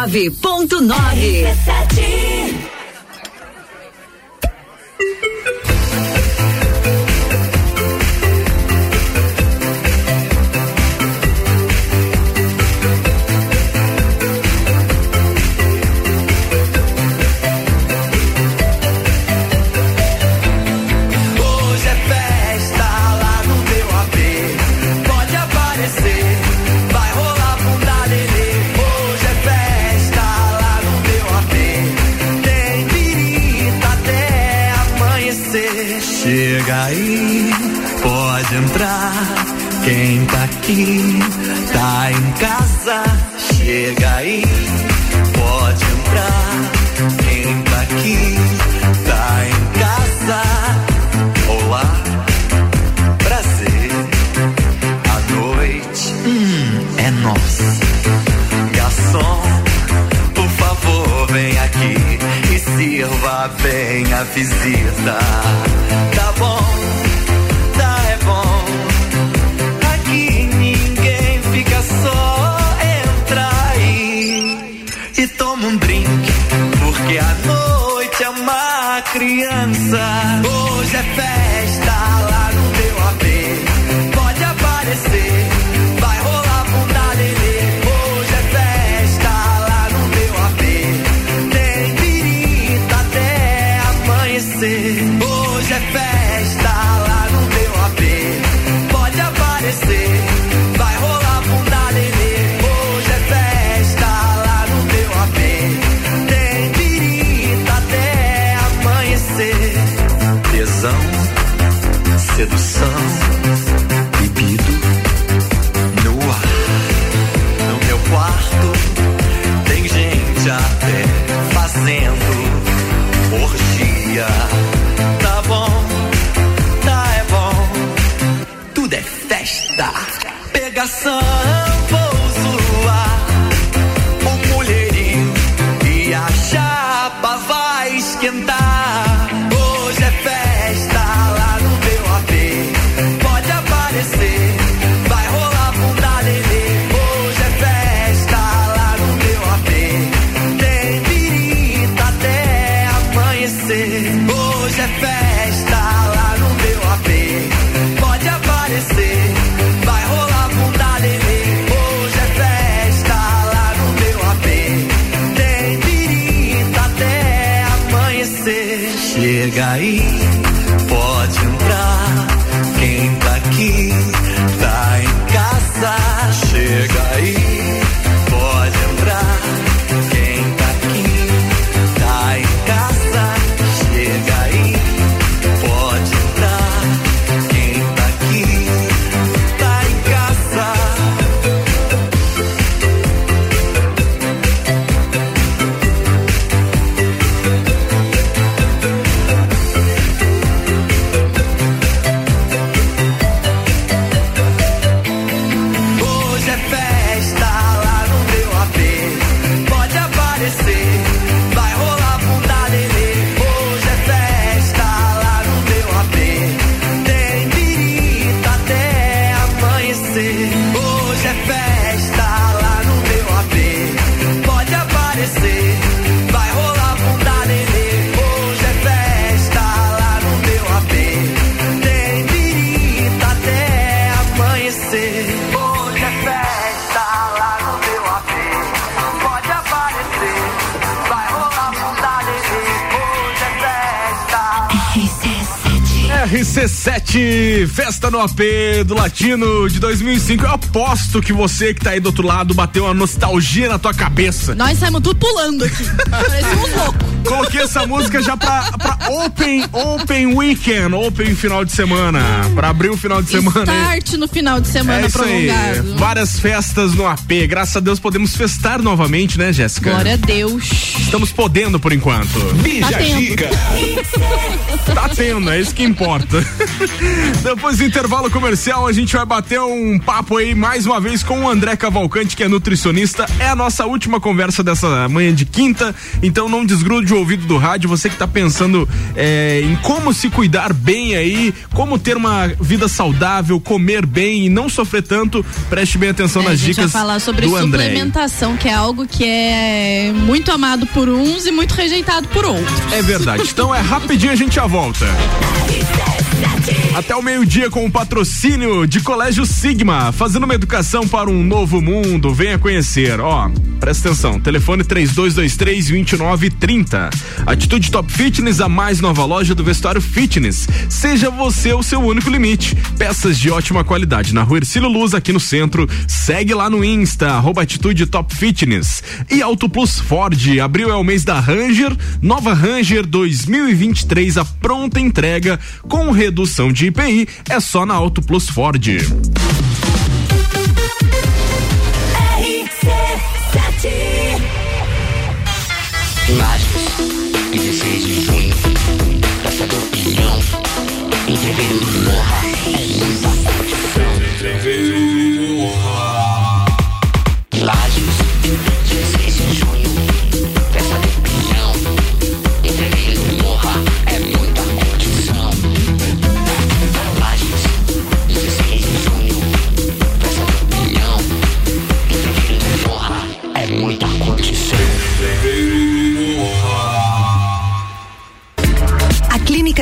89.9. Quem tá aqui tá em casa. Chega aí, pode entrar. Quem tá aqui tá em casa. Olá, prazer. A noite hum, é nossa. Garçom, por favor, vem aqui e sirva bem a visita. Tá bom, criança. Hoje é festa sedução, no AP do Latino de 2005. Eu aposto que você que tá aí do outro lado bateu uma nostalgia na tua cabeça. Nós saímos tudo pulando aqui. Parecemos loucos. Coloquei essa música já pra, pra Open, Open Weekend, Open final de semana. Pra abrir o final de semana. Start no final de semana É isso aí. prolongado. Várias festas no AP. Graças a Deus podemos festar novamente, né, Jéssica? Glória a Deus. Estamos podendo por enquanto. Tá tendo. Tá tendo, é isso que importa. porta. Depois do intervalo comercial, a gente vai bater um papo aí mais uma vez com o André Cavalcante, que é nutricionista. É a nossa última conversa dessa manhã de quinta, então não desgrude o ouvido do rádio. Você que tá pensando é, em como se cuidar bem aí, como ter uma vida saudável, comer bem e não sofrer tanto, preste bem atenção É, a nas gente dicas vai falar sobre do André. suplementação, que é algo que é muito amado por uns e muito rejeitado por outros. É verdade. Então é rapidinho, a gente já volta. Até o meio-dia com o patrocínio de Colégio Sigma, fazendo uma educação para um novo mundo. Venha conhecer. Ó, presta atenção. Telefone 3223-2930. Atitude Top Fitness, a mais nova loja do vestuário fitness. Seja você o seu único limite. Peças de ótima qualidade na rua Ercílio Luz, aqui no centro. Segue lá no Insta, arroba Atitude Top Fitness. E Auto Plus Ford, abril é o mês da Ranger. Nova Ranger 2023, a pronta entrega com redução de IPI é só na Auto Plus Ford. Lages, 16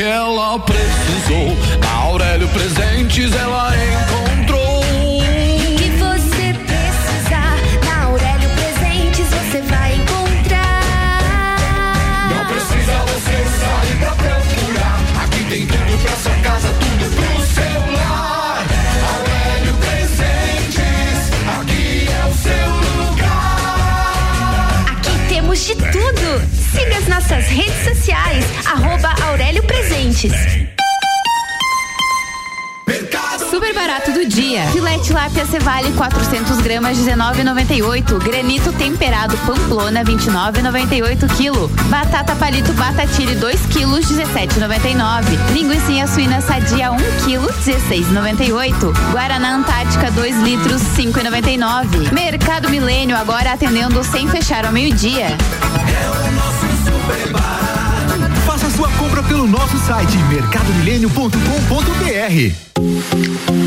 que ela precisou, Aurélio Presentes ela encontrou. Siga as nossas redes sociais, arroba Aurélio Presentes. Super barato do dia. Filé tilápia Cevale 400 gramas 19,98. Granito temperado Pamplona 29,98 kg. Batata palito Batatile 2 kg 17,99. Linguiça suína sadia 1 kg 16,98. Guaraná Antártica 2 litros 5,99. Mercado Milênio agora atendendo sem fechar ao meio-dia. Faça sua compra pelo nosso site mercadomilênio.com.br.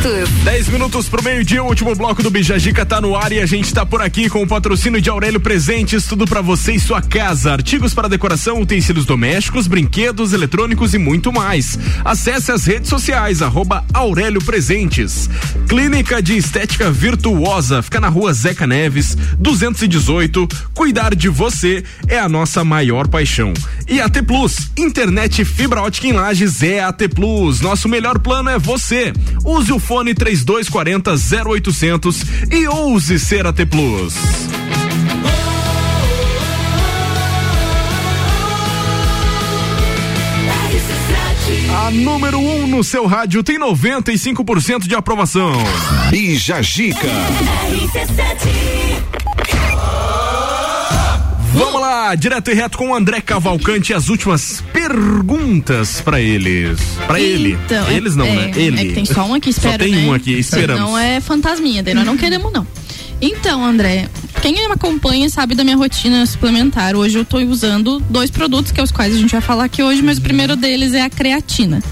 gabriel.matos. 10 minutos pro meio-dia, o último bloco do Bijagica tá no ar e a gente tá por aqui com o patrocínio de Aurélio Presentes, tudo pra você e sua casa, artigos para decoração, utensílios domésticos, brinquedos, eletrônicos e muito mais. Acesse as redes sociais, arroba Aurélio Presentes. Clínica de Estética Virtuosa, fica na rua Zeca Neves, 218. Cuidar de você é a nossa maior paixão. E AT Plus, internet fibra ótica em lajes é AT Plus. Nosso melhor plano é você. Use o fone 3240 0800 e ouse ser AT Plus. A número 1 um no seu rádio tem 95% de aprovação. Bija Gica. Lá, direto e reto com o André Cavalcante as últimas perguntas pra eles. Pra ele. Então, é- Eles não, é, né? Ele. É que tem só um aqui, espero, Só tem né? um aqui, esperamos. Não é fantasminha, daí nós não queremos, não. Então, André, quem me acompanha sabe da minha rotina suplementar. Hoje eu tô usando dois produtos, que é os quais a gente vai falar aqui hoje, mas o primeiro deles é a creatina.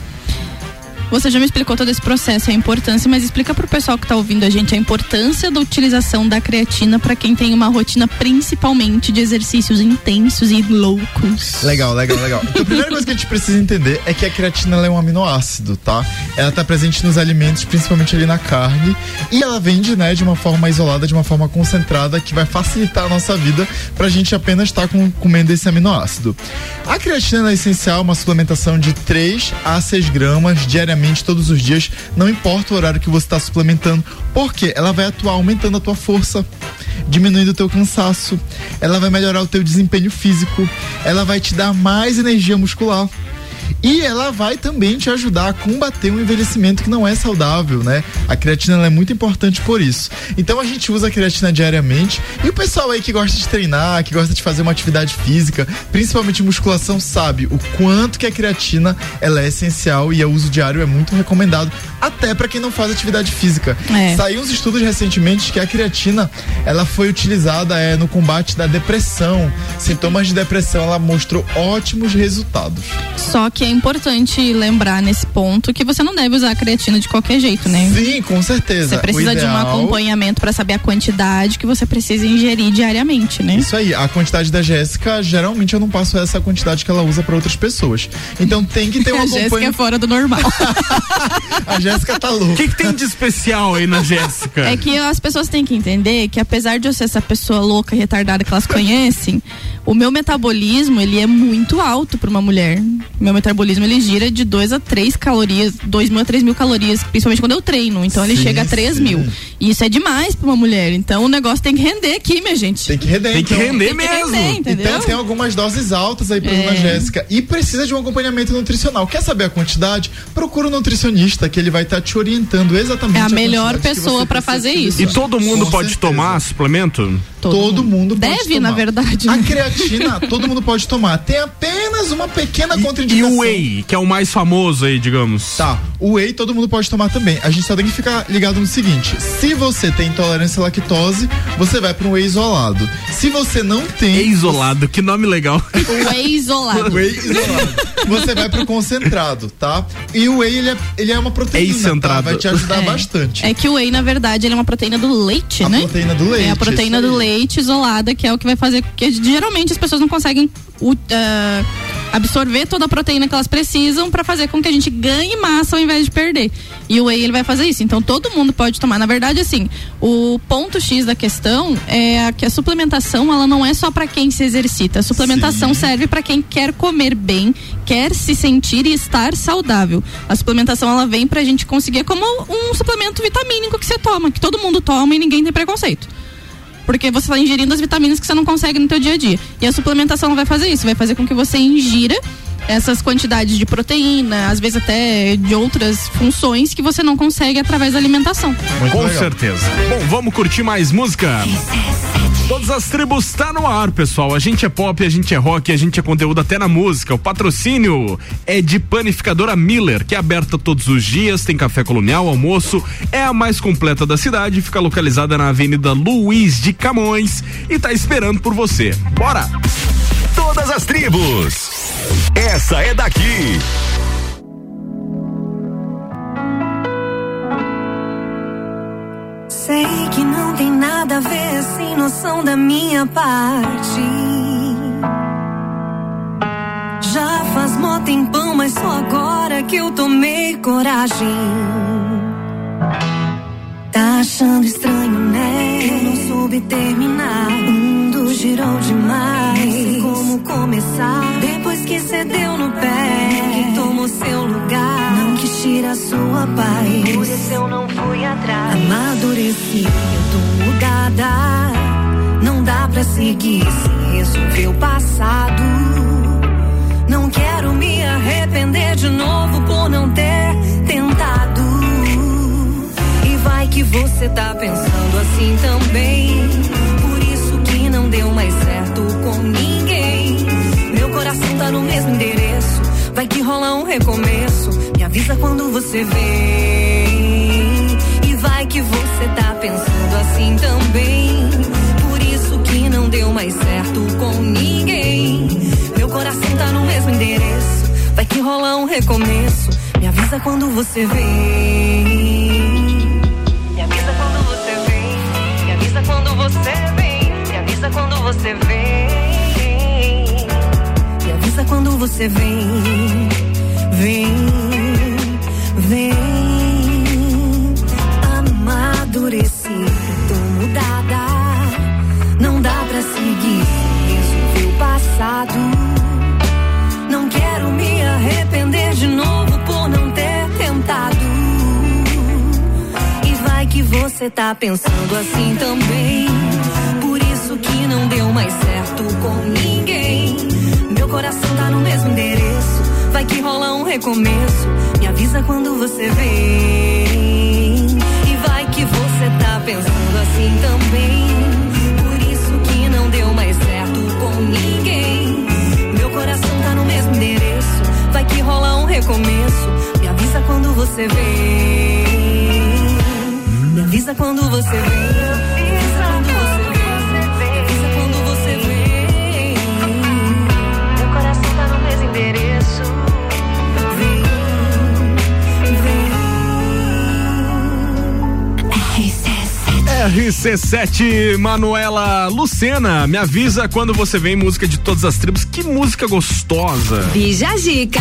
Você já me explicou todo esse processo, a importância, mas explica pro pessoal que tá ouvindo a gente a importância da utilização da creatina para quem tem uma rotina principalmente de exercícios intensos e loucos. Legal, legal, legal. Então, a primeira coisa que a gente precisa entender é que a creatina é um aminoácido, tá? Ela tá presente nos alimentos, principalmente ali na carne, e ela vende, né, de uma forma isolada, de uma forma concentrada, que vai facilitar a nossa vida pra gente apenas estar com, comendo esse aminoácido. A creatina é essencial, uma suplementação de 3 a 6 gramas diariamente, todos os dias, não importa o horário que você está suplementando, porque ela vai atuar aumentando a tua força, diminuindo o teu cansaço, ela vai melhorar o teu desempenho físico, ela vai te dar mais energia muscular. E ela vai também te ajudar a combater um envelhecimento que não é saudável, né? A creatina é muito importante por isso. Então a gente usa a creatina diariamente. E o pessoal aí que gosta de treinar, que gosta de fazer uma atividade física, principalmente musculação, sabe o quanto que a creatina ela é essencial e o uso diário é muito recomendado, até para quem não faz atividade física. É. Saiu uns estudos recentemente que a creatina ela foi utilizada é, no combate da depressão, sintomas de depressão. Ela mostrou ótimos resultados. Só que é importante lembrar nesse ponto que você não deve usar a creatina de qualquer jeito, né? Sim, com certeza. Você precisa O de um ideal- acompanhamento para saber a quantidade que você precisa ingerir diariamente, né? Isso aí, a quantidade da Jéssica, geralmente eu não passo essa quantidade que ela usa para outras pessoas. Então tem que ter um a Jéssica é acompanhamento. fora do normal. A Jéssica tá louca. O que, que tem de especial aí na Jéssica? É que as pessoas têm que entender que apesar de eu ser essa pessoa louca e retardada que elas conhecem, o meu metabolismo, ele é muito alto para uma mulher. Meu metabolismo, ele gira de 2 a 3 calorias, 2 mil a 3 mil calorias, principalmente quando eu treino. Então ele Sim, chega a 3 sim. mil. E isso é demais para uma mulher. Então o negócio tem que render aqui, minha gente. Tem que render, Tem que então. render Tem que mesmo. render, entendeu? Então tem algumas doses altas aí pra É. dona Jéssica. E precisa de um acompanhamento nutricional. Quer saber a quantidade? Procura um nutricionista que ele vai estar te orientando exatamente É a a melhor que pessoa pra precisa fazer utilizar. E todo mundo Com pode certeza. tomar suplemento? Todo, mundo pode Deve, tomar. na verdade. A né? creatina, todo mundo pode tomar. Tem apenas uma pequena E contraindicação. o whey, que é o mais famoso aí, digamos. Tá, o whey todo mundo pode tomar também. A gente só tem que ficar ligado no seguinte: se você tem intolerância à lactose, você vai para um whey isolado. Se você não tem. É isolado, que nome legal. O whey isolado. Whey isolado. Você vai pro concentrado, tá? E o whey, ele é, ele é uma proteína, tá? Vai te ajudar É. bastante. É que o whey, na verdade, ele é uma proteína do leite, A né? proteína do leite, É a proteína do aí. Leite isolada, que é o que vai fazer. Porque geralmente as pessoas não conseguem ah, absorver toda a proteína que elas precisam para fazer com que a gente ganhe massa ao invés de perder. E o whey ele vai fazer isso. Então todo mundo pode tomar. Na verdade, assim, o ponto X da questão é a- que a suplementação ela não é só para quem se exercita. A suplementação serve para quem quer comer bem, quer se sentir e estar saudável. A suplementação ela vem pra gente conseguir como um suplemento vitamínico que você toma, que todo mundo toma e ninguém tem preconceito. Porque você está ingerindo as vitaminas que você não consegue no teu dia a dia. E a suplementação vai fazer isso, vai fazer com que você ingira essas quantidades de proteína, às vezes até de outras funções que você não consegue através da alimentação. Com certeza. Bom, vamos curtir mais música? Todas as tribos tá no ar, pessoal. A gente é pop, a gente é rock, a gente é conteúdo até na música. O patrocínio é de panificadora Miller, que é aberta todos os dias, tem café colonial, almoço, é a mais completa da cidade, fica localizada na Avenida Luiz de Camões e tá esperando por você. Bora! todas as tribos. Essa é daqui. Sei que não tem nada a ver sem noção da minha parte. Já faz mó tempão, mas só agora que eu tomei coragem. Tá achando estranho, né? Eu não soube terminar. O mundo girou demais depois que cedeu no pé, que tomou seu lugar. Não quis tirar sua paz. Por isso eu não fui atrás. Amadureci, eu tô mudada. Não dá pra seguir se resolver o passado. Não quero me arrepender de novo por não ter tentado. E vai que você tá pensando assim também. Por isso que não deu mais certo coração tá no mesmo endereço. Vai que rola um recomeço. Me avisa quando você vem. E vai que você tá pensando assim também. Por isso que não deu mais certo com ninguém. Meu coração tá no mesmo endereço. Vai que rola um recomeço. Me avisa quando você vem. Me avisa quando você vem. Me avisa quando você vem. Me avisa quando você vem. Avisa quando você vem. Vem, vem. Amadureci, tô mudada. Não dá pra seguir sem resolver o passado. Não quero me arrepender de novo por não ter tentado. E vai que você tá pensando assim também. Por isso que não deu mais certo com ninguém. Meu coração tá no mesmo endereço. Vai que rola um recomeço. Me avisa quando você vem. E vai que você tá pensando assim também. Por isso que não deu mais certo com ninguém. Meu coração tá no mesmo endereço. Vai que rola um recomeço. Me avisa quando você vem. Me avisa quando você vem. RC7, Manuela Lucena, me avisa quando você vem música de todas as tribos. Que música gostosa. Bija Zica.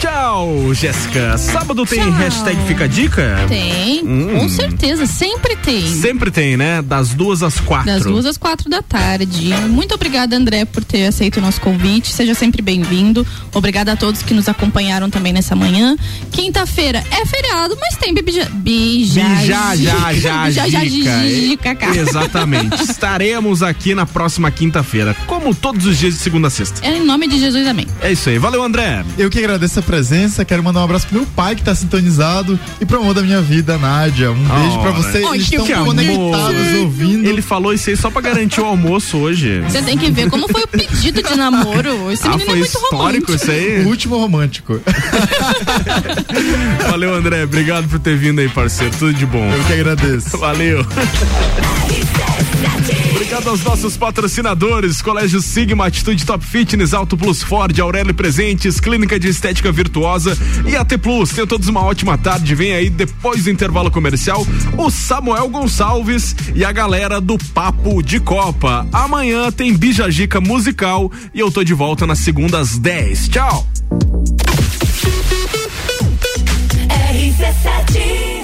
Tchau, Jéssica. Sábado tem hashtag Fica a Dica? Tem, Hum. com certeza, sempre tem. Sempre tem, né? Das duas às quatro. Das duas às quatro da tarde. Muito obrigada, André, por ter aceito o nosso convite. Seja sempre bem-vindo. Obrigada a todos que nos acompanharam também nessa manhã. Quinta-feira é feriado, mas tem bija. Bija. Bija, já, já, Bija, já, dica. cá. Exatamente. Estaremos aqui na próxima quinta-feira, como todos os dias de segunda a sexta. É em nome de Jesus, amém. É isso aí. Valeu, André. Eu que agradeço a presença, quero mandar um abraço pro meu pai que tá sintonizado e pro amor da minha vida, Nádia. Um beijo pra você. Ai, Eles que estão amor. conectados ouvindo. Ele falou isso aí só pra garantir o almoço hoje. Você tem que ver como foi o pedido de namoro. Esse Ah, menino foi é muito histórico romântico. isso aí? O último romântico. Valeu, André. Obrigado por ter vindo aí, parceiro. Tudo de bom. Eu que agradeço. Valeu. Obrigado aos nossos patrocinadores: Colégio Sigma, Atitude Top Fitness, Auto Plus Ford, Aurélio Presentes, Clínica de Estética Virtuosa e AT Plus. Tenham todos uma ótima tarde. Vem aí, depois do intervalo comercial, o Samuel Gonçalves e a galera do Papo de Copa. Amanhã tem Bijagica musical e eu tô de volta na segunda às 10. Tchau! RC7